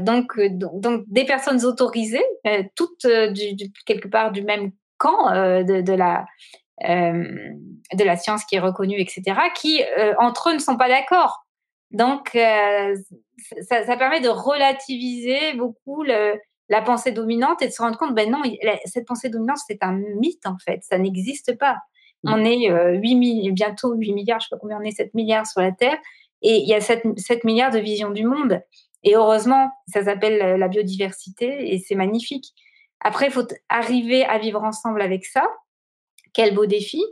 Speaker 2: donc, donc, des personnes autorisées, toutes du, quelque part du même camp de, la, de la science qui est reconnue, etc., qui entre eux ne sont pas d'accord. Donc, ça, ça, permet de relativiser beaucoup le, la pensée dominante et de se rendre compte, ben non, cette pensée dominante, c'est un mythe en fait, ça n'existe pas. Mmh. On est 8 euh, bientôt 8 milliards, je sais pas combien on est, 7 milliards sur la Terre, et il y a 7, 7 milliards de visions du monde. Et heureusement, ça s'appelle la biodiversité et c'est magnifique. Après, il faut arriver à vivre ensemble avec ça. Quel beau défi.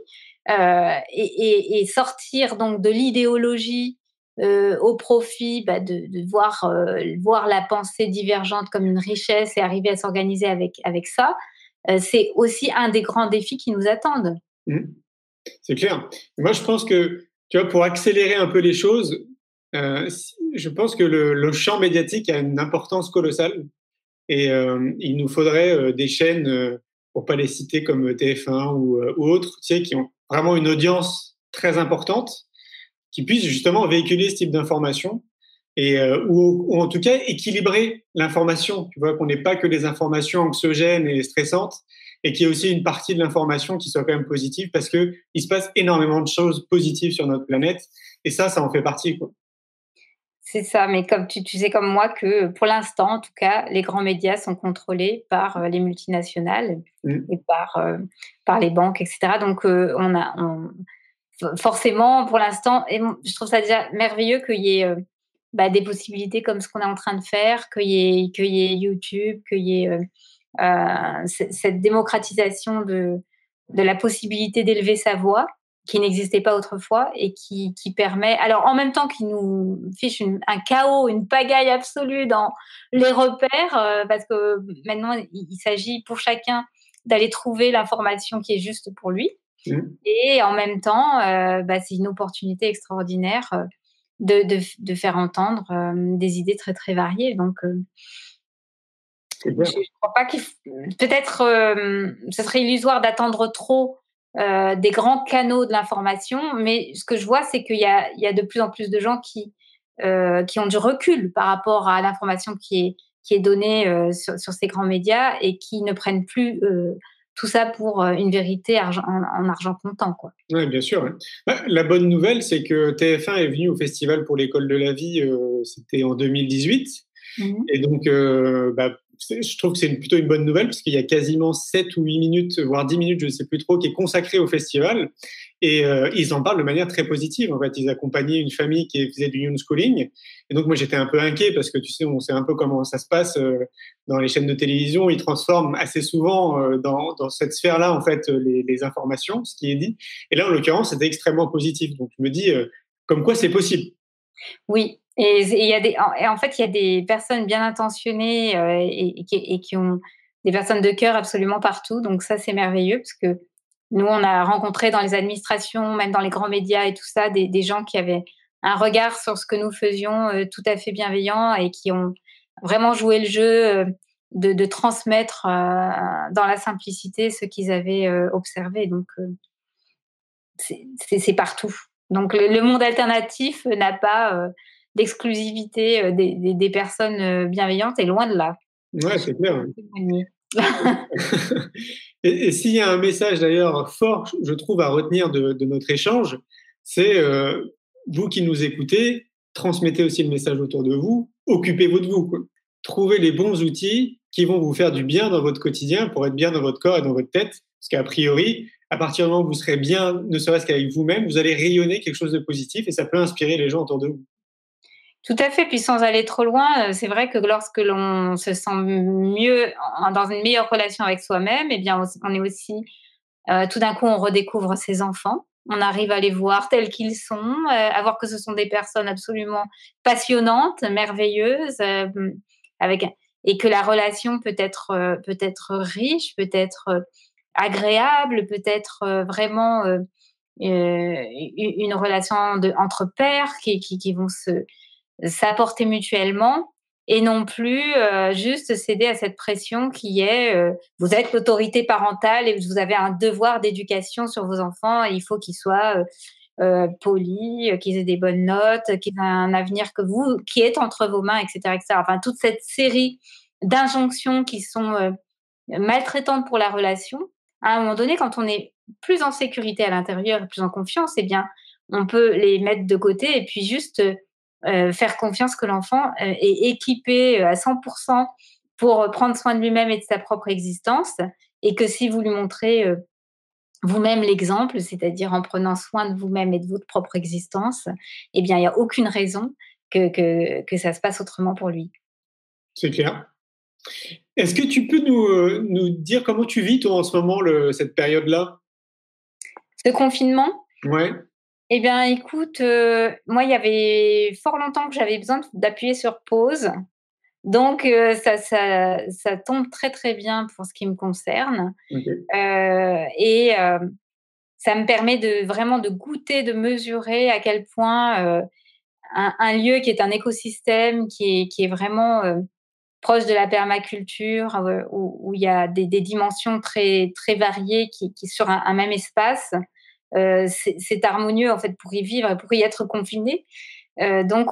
Speaker 2: Euh, et, et, sortir donc de l'idéologie euh, au profit bah, de, voir, euh, voir la pensée divergente comme une richesse et arriver à s'organiser avec, avec ça, euh, c'est aussi un des grands défis qui nous attendent. Mmh.
Speaker 1: C'est clair. Moi, je pense que, tu vois, pour accélérer un peu les choses, je pense que le, le, champ médiatique a une importance colossale et il nous faudrait des chaînes, pour pas les citer comme TF1 ou, ou autres, tu sais, qui ont vraiment une audience très importante qui puisse justement véhiculer ce type d'information et euh, ou, en tout cas équilibrer l'information. Tu vois qu'on n'ait pas que les informations anxiogènes et stressantes et qu'il y ait aussi une partie de l'information qui soit quand même positive parce que il se passe énormément de choses positives sur notre planète et ça, ça en fait partie. Quoi.
Speaker 2: C'est ça, mais comme tu, tu, sais comme moi que pour l'instant, en tout cas, les grands médias sont contrôlés par euh, les multinationales mmh. et par, euh, par les banques, etc. Donc, on a, on, forcément, pour l'instant, je trouve ça déjà merveilleux qu'il y ait euh, bah, des possibilités comme ce qu'on est en train de faire, qu'il y y ait YouTube, qu'il y ait euh, euh cette démocratisation de, de la possibilité d'élever sa voix qui n'existait pas autrefois et qui, permet, alors en même temps qu'il nous fiche un chaos, une pagaille absolue dans les repères, parce que maintenant il s'agit pour chacun d'aller trouver l'information qui est juste pour lui. Mmh. Et en même temps, euh, bah, c'est une opportunité extraordinaire euh, de, de, de faire entendre euh, des idées très très variées. Donc, je ne crois pas qu'il. Peut-être, ce serait illusoire d'attendre trop des grands canaux de l'information, mais ce que je vois, c'est qu'il y a, il y a de plus en plus de gens qui, qui ont du recul par rapport à l'information qui est, qui est donnée sur, sur, ces grands médias et qui ne prennent plus tout ça pour euh, une vérité en, argent comptant. Quoi.
Speaker 1: Oui, bien sûr. Bah, la bonne nouvelle, c'est que TF1 est venu au Festival pour l'école de la vie, euh, c'était en 2018. Mmh Et donc, euh, bah, je trouve que c'est plutôt une bonne nouvelle parce qu'il y a quasiment 7 ou 8 minutes, voire 10 minutes, je ne sais plus trop, qui est consacré au festival. Et euh, ils en parlent de manière très positive. En fait, ils accompagnaient une famille qui faisait du schooling. Et donc, moi, j'étais un peu inquiet parce que tu sais, on sait un peu comment ça se passe euh, dans les chaînes de télévision. Ils transforment assez souvent euh, dans, dans, cette sphère-là, en fait, les, les, informations, ce qui est dit. Et là, en l'occurrence, c'était extrêmement positif. Donc, je me dis, comme quoi c'est possible.
Speaker 2: Oui, et il y a des, en, fait, il y a des personnes bien intentionnées euh, et, qui, et, qui, ont des personnes de cœur absolument partout. Donc ça, c'est merveilleux parce que nous, on a rencontré dans les administrations, même dans les grands médias et tout ça, des, gens qui avaient un regard sur ce que nous faisions euh, tout à fait bienveillant et qui ont vraiment joué le jeu euh, de, de, transmettre dans la simplicité ce qu'ils avaient observé. Donc c'est partout. Donc le, monde alternatif n'a pas d'exclusivité euh, des, des, personnes euh, bienveillantes et loin de là.
Speaker 1: Ouais, c'est clair. et, s'il y a un message d'ailleurs fort, je trouve, à retenir de, de notre échange, c'est euh, vous qui nous écoutez, transmettez aussi le message autour de vous, occupez-vous de vous. Quoi. Trouvez les bons outils qui vont vous faire du bien dans votre quotidien pour être bien dans votre corps et dans votre tête. Parce qu'a priori, à partir du moment où vous serez bien, ne serait-ce qu'avec vous-même, vous allez rayonner quelque chose de positif et ça peut inspirer les gens autour de vous.
Speaker 2: Tout à fait. Puis sans aller trop loin, euh, c'est vrai que lorsque l'on se sent mieux, dans une meilleure relation avec soi-même, eh bien, on est aussi, euh, tout d'un coup, on redécouvre ses enfants. On arrive à les voir tels qu'ils sont, euh, à voir que ce sont des personnes absolument passionnantes, merveilleuses, avec et que la relation peut être peut être riche, peut être agréable, peut être vraiment une relation de, entre pères qui, qui vont se s'apporter mutuellement et non plus euh, juste céder à cette pression qui est euh, vous êtes l'autorité parentale et vous avez un devoir d'éducation sur vos enfants et il faut qu'ils soient euh, polis, qu'ils aient des bonnes notes, qu'ils aient un avenir que vous qui est entre vos mains, etc., etc. Enfin toute cette série d'injonctions qui sont maltraitantes pour la relation, à un moment donné, quand on est plus en sécurité à l'intérieur plus en confiance, eh bien, on peut les mettre de côté et puis juste euh, faire confiance que l'enfant euh, est équipé euh, à 100% pour prendre soin de lui-même et de sa propre existence et que si vous lui montrez vous-même l'exemple, c'est-à-dire en prenant soin de vous-même et de votre propre existence, eh bien, il n'y a aucune raison que, que, que, ça se passe autrement pour lui.
Speaker 1: C'est clair. Est-ce que tu peux nous, nous, dire comment tu vis, toi, en ce moment, le, cette période-là?
Speaker 2: Ce confinement?
Speaker 1: Ouais.
Speaker 2: Eh bien, écoute, euh, moi, il y avait fort longtemps que j'avais besoin d'appuyer sur pause. Donc, euh, ça, ça, ça, tombe très, très bien pour ce qui me concerne. Euh, et ça me permet de vraiment de goûter, de mesurer à quel point un, un, lieu qui est un écosystème, qui est, qui est vraiment proche de la permaculture, où, où, il y a des, des, dimensions très, très variées qui, qui sur un, un même espace, c'est harmonieux en fait pour y vivre et pour y être confiné. Euh, donc,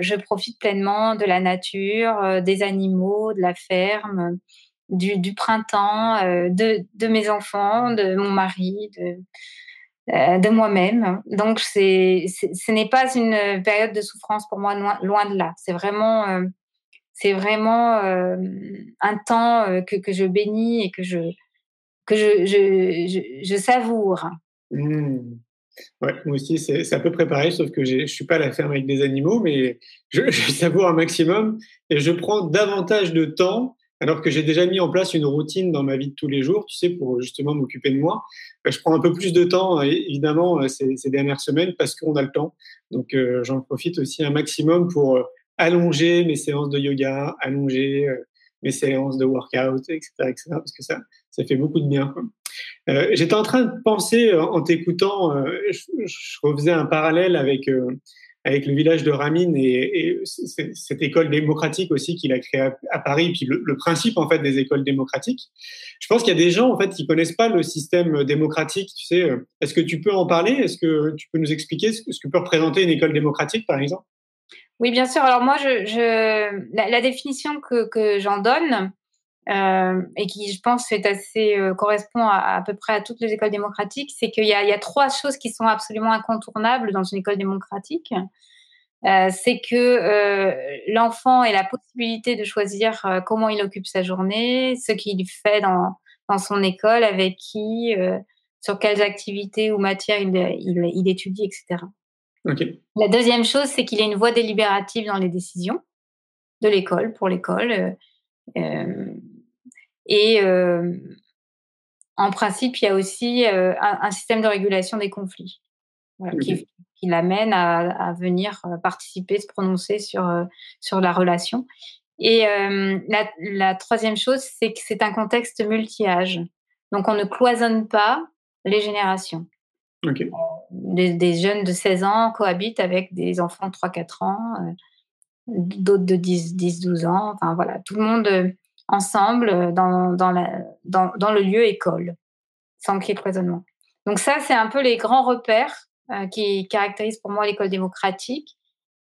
Speaker 2: je profite pleinement de la nature, euh, des animaux, de la ferme, du, printemps, de, mes enfants, de mon mari, de, moi-même. Donc, ce n'est pas une période de souffrance pour moi, loin, de là. C'est vraiment, vraiment un temps que, je bénis et que je savoure.
Speaker 1: Mmh. Ouais, moi aussi, c'est à peu près pareil, sauf que je ne suis pas à la ferme avec des animaux, mais je, je, savoure un maximum et je prends davantage de temps, alors que j'ai déjà mis en place une routine dans ma vie de tous les jours, tu sais, pour justement m'occuper de moi. Bah, je prends un peu plus de temps, évidemment, euh, ces, dernières semaines, parce qu'on a le temps. Donc, euh, j'en profite aussi un maximum pour euh, allonger mes séances de yoga, allonger mes séances de workout, etc., etc., parce que ça, ça fait beaucoup de bien. Euh, J'étais en train de penser euh, en t'écoutant, euh, je, je, refaisais un parallèle avec avec le village de Ramine et, et cette école démocratique aussi qu'il a créée à, à, Paris, puis le, principe en fait des écoles démocratiques. Je pense qu'il y a des gens en fait qui connaissent pas le système démocratique. Tu sais, est-ce que tu peux en parler? Est-ce que tu peux nous expliquer ce que peut représenter une école démocratique, par exemple?
Speaker 2: Oui, bien sûr. Alors moi, la, définition que j'en donne, euh, et qui, je pense, est assez euh, correspond à, à, peu près à toutes les écoles démocratiques, c'est qu'il y, y, a trois choses qui sont absolument incontournables dans une école démocratique. Euh, c'est que l'enfant ait la possibilité de choisir comment il occupe sa journée, ce qu'il fait dans, dans son école, avec qui, sur quelles activités ou matières il, il, il étudie, etc.
Speaker 1: Okay.
Speaker 2: La deuxième chose, c'est qu'il ait une voix délibérative dans les décisions de l'école, pour l'école. Euh, et euh, en principe, il y a aussi euh, un, un, système de régulation des conflits voilà, qui, qui l'amène à, à, venir euh, participer, se prononcer sur, sur la relation. Et euh, la, la, troisième chose, c'est que c'est un contexte multi-âge. Donc, on ne cloisonne pas les générations.
Speaker 1: Okay.
Speaker 2: Des, des, jeunes de 16 ans cohabitent avec des enfants de 3-4 ans, euh, d'autres de 10-12 ans. Enfin, voilà, tout le monde ensemble euh, dans, dans, le lieu école, sans qu'il y ait cloisonnement. Donc ça, c'est un peu les grands repères euh, qui caractérisent pour moi l'école démocratique.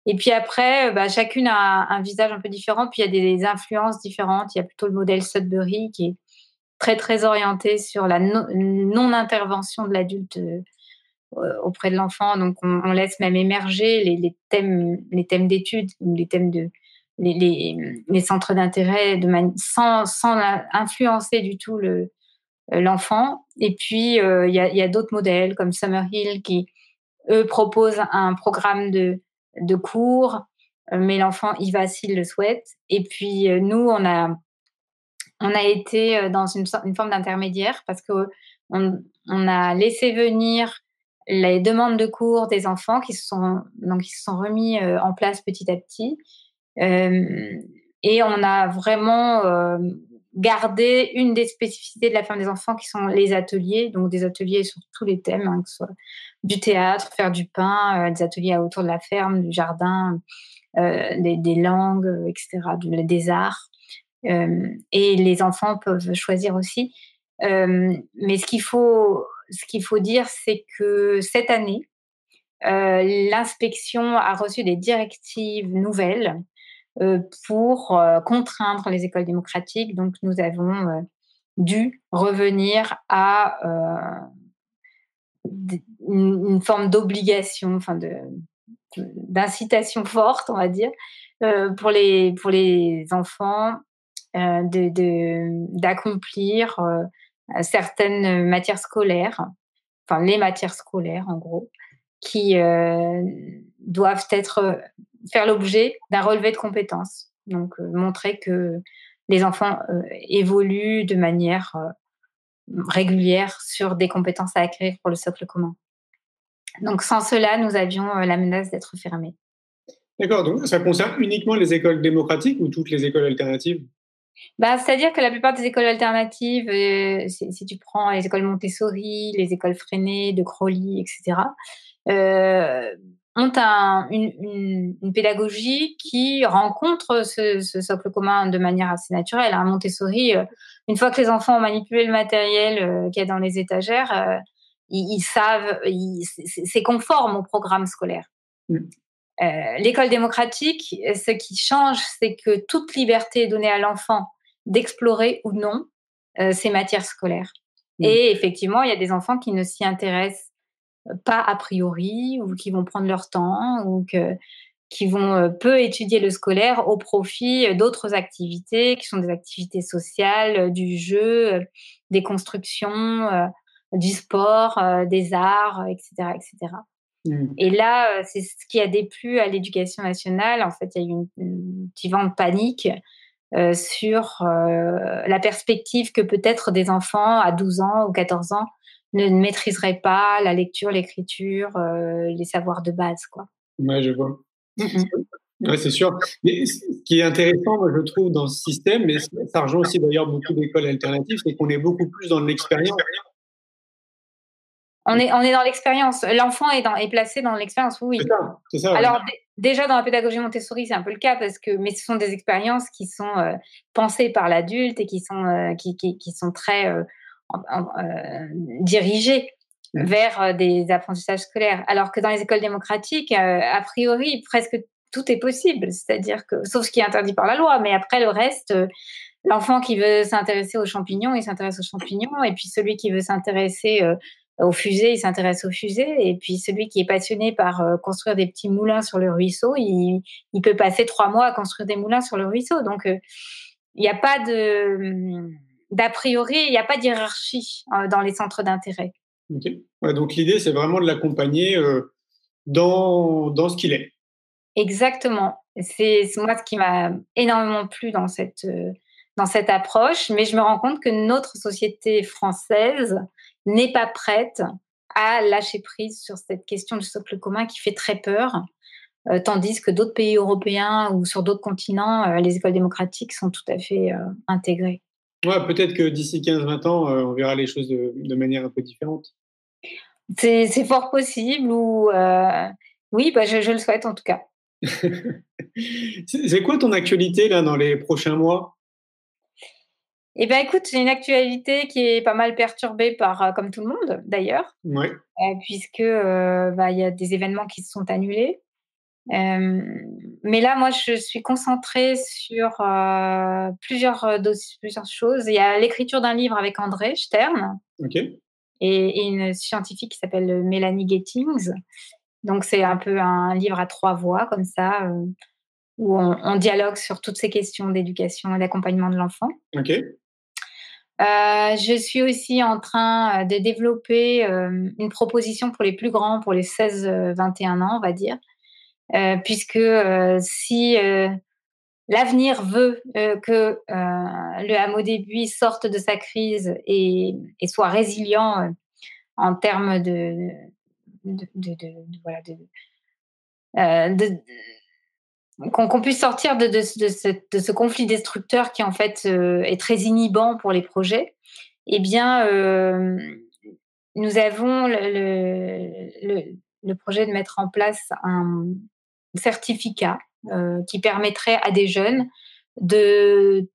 Speaker 2: Et puis après, euh, bah, chacune a un visage un peu différent, puis il y a des, influences différentes. Il y a plutôt le modèle Sudbury qui est très très orienté sur la non-intervention de l'adulte auprès de l'enfant. Donc on, laisse même émerger les, les thèmes, les thèmes d'études ou les thèmes de, les, centres d'intérêt sans, influencer du tout euh, l'enfant. Et puis, euh, il euh, y a, d'autres modèles comme Summerhill qui, eux, proposent un programme de, cours, mais l'enfant y va s'il le souhaite. Et puis, nous, on a, on a été dans une, forme d'intermédiaire parce que on a laissé venir les demandes de cours des enfants qui se sont, donc, qui se sont remis en place petit à petit. Euh, et on a vraiment euh, gardé une des spécificités de la ferme des enfants qui sont les ateliers, donc des ateliers sur tous les thèmes, hein, que ce soit du théâtre, faire du pain, euh, des ateliers autour de la ferme, du jardin, des, langues, etc., des arts. Et les enfants peuvent choisir aussi. Mais ce qu'il faut, ce qu'il faut dire, c'est que cette année, l'inspection a reçu des directives nouvelles pour euh, contraindre les écoles démocratiques. Donc, nous avons dû revenir à une, forme d'obligation, enfin de d'incitation forte, on va dire, pour les pour les enfants de d'accomplir certaines matières scolaires, enfin les matières scolaires en gros, qui doivent être faire l'objet d'un relevé de compétences. Donc montrer que les enfants évoluent de manière régulière sur des compétences à acquérir pour le socle commun. Donc sans cela, nous avions la menace d'être fermés.
Speaker 1: D'accord, donc ça concerne uniquement les écoles démocratiques ou toutes les écoles alternatives?
Speaker 2: Bah, C'est-à-dire que la plupart des écoles alternatives, si, tu prends les écoles Montessori, les écoles Freinet, de Crowley, etc., euh, ont un, une, une, pédagogie qui rencontre ce, ce, socle commun de manière assez naturelle. À Montessori, euh, une fois que les enfants ont manipulé le matériel euh, qu'il y a dans les étagères, euh, ils, ils, savent, c'est conforme au programme scolaire. Mm. L'école démocratique, ce qui change, c'est que toute liberté est donnée à l'enfant d'explorer ou non ces matières scolaires. Mm. Et effectivement, il y a des enfants qui ne s'y intéressent pas a priori ou qui vont prendre leur temps ou que, qui vont euh, peu étudier le scolaire au profit d'autres activités qui sont des activités sociales, euh, du jeu, euh, des constructions, du sport, des arts, etc., etc. Mmh. Et là, c'est ce qui a déplu à l'éducation nationale. En fait, il y a eu une, une petit vent de panique sur la perspective que peut-être des enfants à 12 ans ou 14 ans ne maîtriserait pas la lecture, l'écriture, euh, les savoirs de base. Quoi.
Speaker 1: Ouais, je vois. C'est sûr. Mais ce qui est intéressant, moi, je trouve, dans ce système, mais ça rejoint aussi d'ailleurs beaucoup d'écoles alternatives, c'est qu'on est beaucoup plus dans l'expérience.
Speaker 2: On est, on est dans l'expérience. L'enfant est, placé dans l'expérience, oui.
Speaker 1: C'est ça, ça,
Speaker 2: Alors, déjà, dans la pédagogie Montessori, c'est un peu le cas, parce que, mais ce sont des expériences qui sont euh, pensées par l'adulte et qui sont, euh, qui, qui, qui, sont très euh, dirigés mmh. vers euh, des apprentissages scolaires. Alors que dans les écoles démocratiques, euh, a priori, presque tout est possible. C'est-à-dire que, sauf ce qui est interdit par la loi, mais après le reste, l'enfant qui veut s'intéresser aux champignons, il s'intéresse aux champignons, et puis celui qui veut s'intéresser aux fusées, il s'intéresse aux fusées, et puis celui qui est passionné par construire des petits moulins sur le ruisseau, il, il, peut passer trois mois à construire des moulins sur le ruisseau. Donc, il n'y a pas de hum, d'a priori, il n'y a pas de hiérarchie euh, dans les centres d'intérêt.
Speaker 1: donc l'idée, c'est vraiment de l'accompagner euh, dans, dans ce qu'il est.
Speaker 2: Exactement. C'est moi ce qui m'a énormément plu dans cette, euh, dans cette approche, mais je me rends compte que notre société française n'est pas prête à lâcher prise sur cette question du socle commun qui fait très peur, tandis que d'autres pays européens ou sur d'autres continents, les écoles démocratiques sont tout à fait intégrées.
Speaker 1: Ouais, peut-être que d'ici 15-20 ans, euh, on verra les choses de, manière un peu différente.
Speaker 2: C'est fort possible ou euh, oui, bah, je, le souhaite en tout cas.
Speaker 1: c'est quoi ton actualité là dans les prochains mois?
Speaker 2: Eh ben écoute, j'ai une actualité qui est pas mal perturbée par, euh, comme tout le monde d'ailleurs,
Speaker 1: ouais.
Speaker 2: puisque bah, il y a des événements qui se sont annulés. Euh, mais là, moi, je suis concentrée sur euh, plusieurs, euh, plusieurs choses. Il y a l'écriture d'un livre avec André Stern et, une scientifique qui s'appelle Mélanie Gettings. Donc, c'est un peu un livre à trois voix, comme ça, où on, dialogue sur toutes ces questions d'éducation et d'accompagnement de l'enfant. je suis aussi en train de développer une proposition pour les plus grands, pour les 16-21 ans, on va dire, puisque euh, si euh, l'avenir veut que le hameau des sorte de sa crise et, soit résilient en termes de, qu'on puisse sortir de, ce, conflit destructeur qui en fait est très inhibant pour les projets, eh bien, nous avons le, le, projet de mettre en place un, certificat euh, qui permettrait à des jeunes de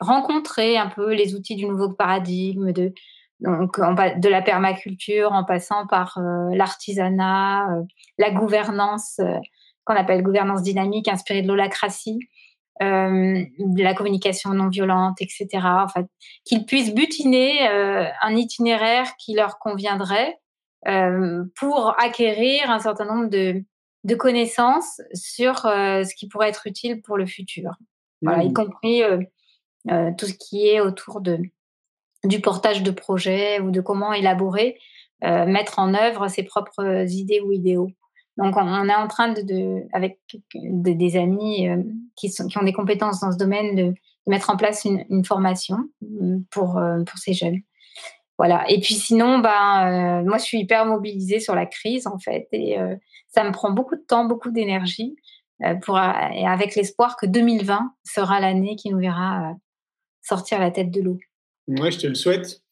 Speaker 2: rencontrer un peu les outils du nouveau paradigme, de, donc, de la permaculture en passant par euh, l'artisanat, euh, la gouvernance qu'on appelle gouvernance dynamique inspirée de l'holacratie, la communication non violente, etc. En fait, qu'ils puissent butiner un itinéraire qui leur conviendrait pour acquérir un certain nombre de, de connaissances sur ce qui pourrait être utile pour le futur. Voilà, y mmh. compris tout ce qui est autour de, du portage de projets ou de comment élaborer, mettre en œuvre ses propres idées ou idéaux. Donc, on, est en train de, avec des amis qui, sont, qui ont des compétences dans ce domaine, de, mettre en place une, formation pour, pour ces jeunes. Voilà. Et puis sinon, ben, moi, je suis hyper mobilisée sur la crise, en fait, et ça me prend beaucoup de temps, beaucoup d'énergie, pour, et avec l'espoir que 2020 sera l'année qui nous verra sortir la tête de l'eau.
Speaker 1: Moi, je te le souhaite.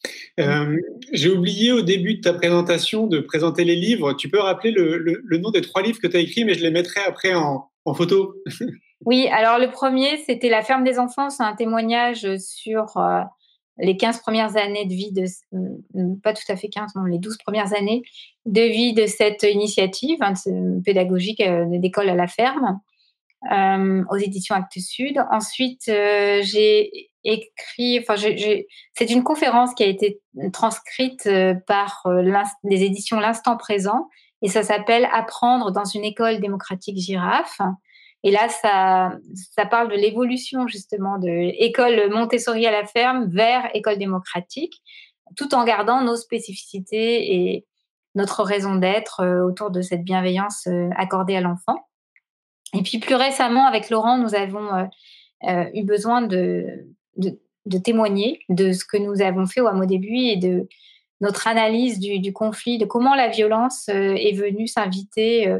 Speaker 1: Euh, j'ai oublié au début de ta présentation de présenter les livres. Tu peux rappeler le, nom des trois livres que tu as écrits, mais je les mettrai après en, photo.
Speaker 2: oui, alors le premier, c'était La ferme des enfants. C'est un témoignage sur euh, les 15 premières années de vie de, euh, pas tout à fait 15, non, les 12 premières années de vie de cette initiative hein, pédagogique d'école à la ferme. aux éditions Actes Sud. Ensuite, j'ai écrit, enfin, c'est une conférence qui a été transcrite euh, par euh, les éditions L'Instant Présent et ça s'appelle Apprendre dans une école démocratique girafe. Et là, ça, parle de l'évolution justement de école Montessori à la ferme vers école démocratique, tout en gardant nos spécificités et notre raison d'être euh, autour de cette bienveillance accordée à l'enfant. Et puis plus récemment, avec Laurent, nous avons eu besoin de, de, témoigner de ce que nous avons fait au hameau début et de notre analyse du, conflit, de comment la violence euh, est venue s'inviter euh,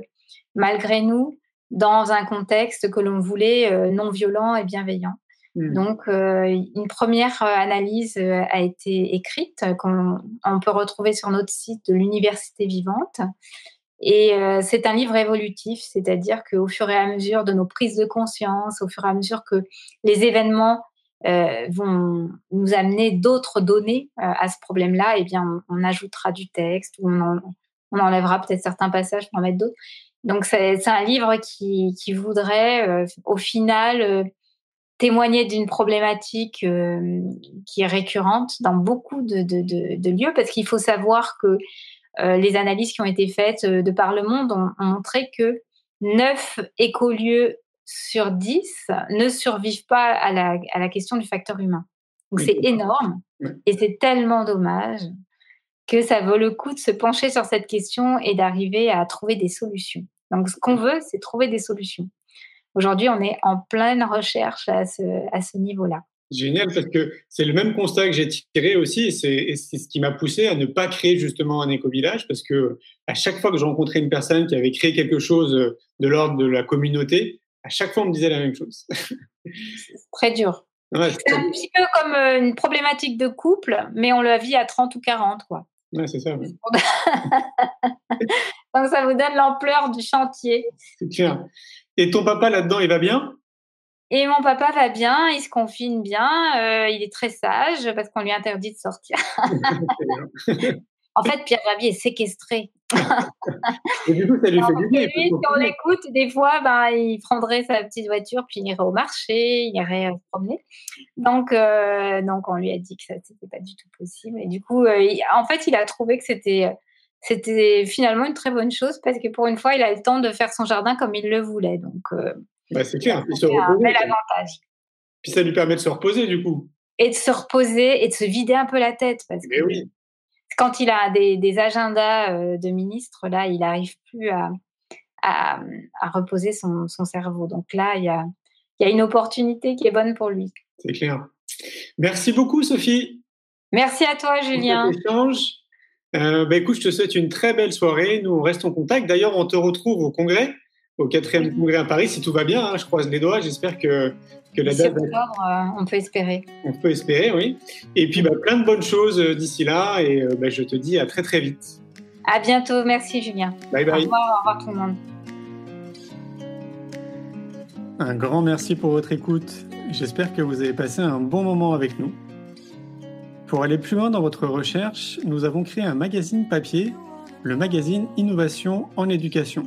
Speaker 2: malgré nous dans un contexte que l'on voulait euh, non violent et bienveillant. Mmh. Donc, une première analyse a été écrite qu'on on peut retrouver sur notre site de l'Université vivante. Et c'est un livre évolutif, c'est-à-dire qu'au fur et à mesure de nos prises de conscience, au fur et à mesure que les événements euh, vont nous amener d'autres données euh, à ce problème-là, eh bien on, ajoutera du texte ou on, enlèvera peut-être certains passages pour en mettre d'autres. Donc c'est un livre qui, qui voudrait euh, au final témoigner d'une problématique qui est récurrente dans beaucoup de, de, de, lieux, parce qu'il faut savoir que les analyses qui ont été faites de par le monde ont, ont montré que neuf écolieux sur 10 ne survivent pas à la, à la question du facteur humain. Donc c'est énorme et c'est tellement dommage que ça vaut le coup de se pencher sur cette question et d'arriver à trouver des solutions. Donc ce qu'on veut, c'est trouver des solutions. Aujourd'hui, on est en pleine recherche à ce, à ce niveau-là.
Speaker 1: Génial, parce que c'est le même constat que j'ai tiré aussi, et c'est ce qui m'a poussé à ne pas créer justement un éco-village, parce que à chaque fois que je rencontrais une personne qui avait créé quelque chose de l'ordre de la communauté, à chaque fois, on me disait la même chose.
Speaker 2: très dur. c'est un petit peu comme euh, une problématique de couple, mais on la vit à 30 ou 40, quoi.
Speaker 1: Ouais, c'est ça. Donc,
Speaker 2: ça vous donne l'ampleur du chantier.
Speaker 1: C'est clair. Et ton papa, là-dedans, il va bien?
Speaker 2: Et mon papa va bien, il se confine bien, euh, il est très sage parce qu'on lui interdit de sortir. En fait, Pierre Rabi est séquestré.
Speaker 1: Et du coup, ça lui fait du bien.
Speaker 2: si on l'écoute, des fois, ben, il prendrait sa petite voiture, puis il irait au marché, il irait euh, se promener. Donc, euh, donc, on lui a dit que ça n'était pas du tout possible. Et du coup, euh, en fait, il a trouvé que c'était, c'était finalement une très bonne chose parce que pour une fois, il a le temps de faire son jardin comme il le voulait. Donc,
Speaker 1: bah, c'est clair.
Speaker 2: C'est un bel avantage.
Speaker 1: Puis ça lui permet de se reposer, du coup.
Speaker 2: Et de se reposer et de se vider un peu la tête. Parce
Speaker 1: que, oui
Speaker 2: quand il a des, agendas euh, de ministre, là, il n'arrive plus à, à, reposer son, cerveau. Donc là, il y a, y a une opportunité qui est bonne pour lui.
Speaker 1: C'est clair. Merci beaucoup, Sophie.
Speaker 2: Merci à toi, Julien.
Speaker 1: Euh, bah, écoute, je te souhaite une très belle soirée. Nous, on reste en contact. D'ailleurs, on te retrouve au congrès au quatrième congrès à Paris, si tout va bien. Hein, je croise les doigts. J'espère que, que la date.
Speaker 2: Euh, on peut espérer.
Speaker 1: On peut espérer, oui. Et puis, bah, plein de bonnes choses euh, d'ici là. Et euh, bah, je te dis à très, très vite.
Speaker 2: À bientôt. Merci, Julien.
Speaker 1: Bye bye.
Speaker 2: Au revoir, au revoir tout le monde.
Speaker 1: Un grand merci pour votre écoute. J'espère que vous avez passé un bon moment avec nous. Pour aller plus loin dans votre recherche, nous avons créé un magazine papier, le magazine Innovation en éducation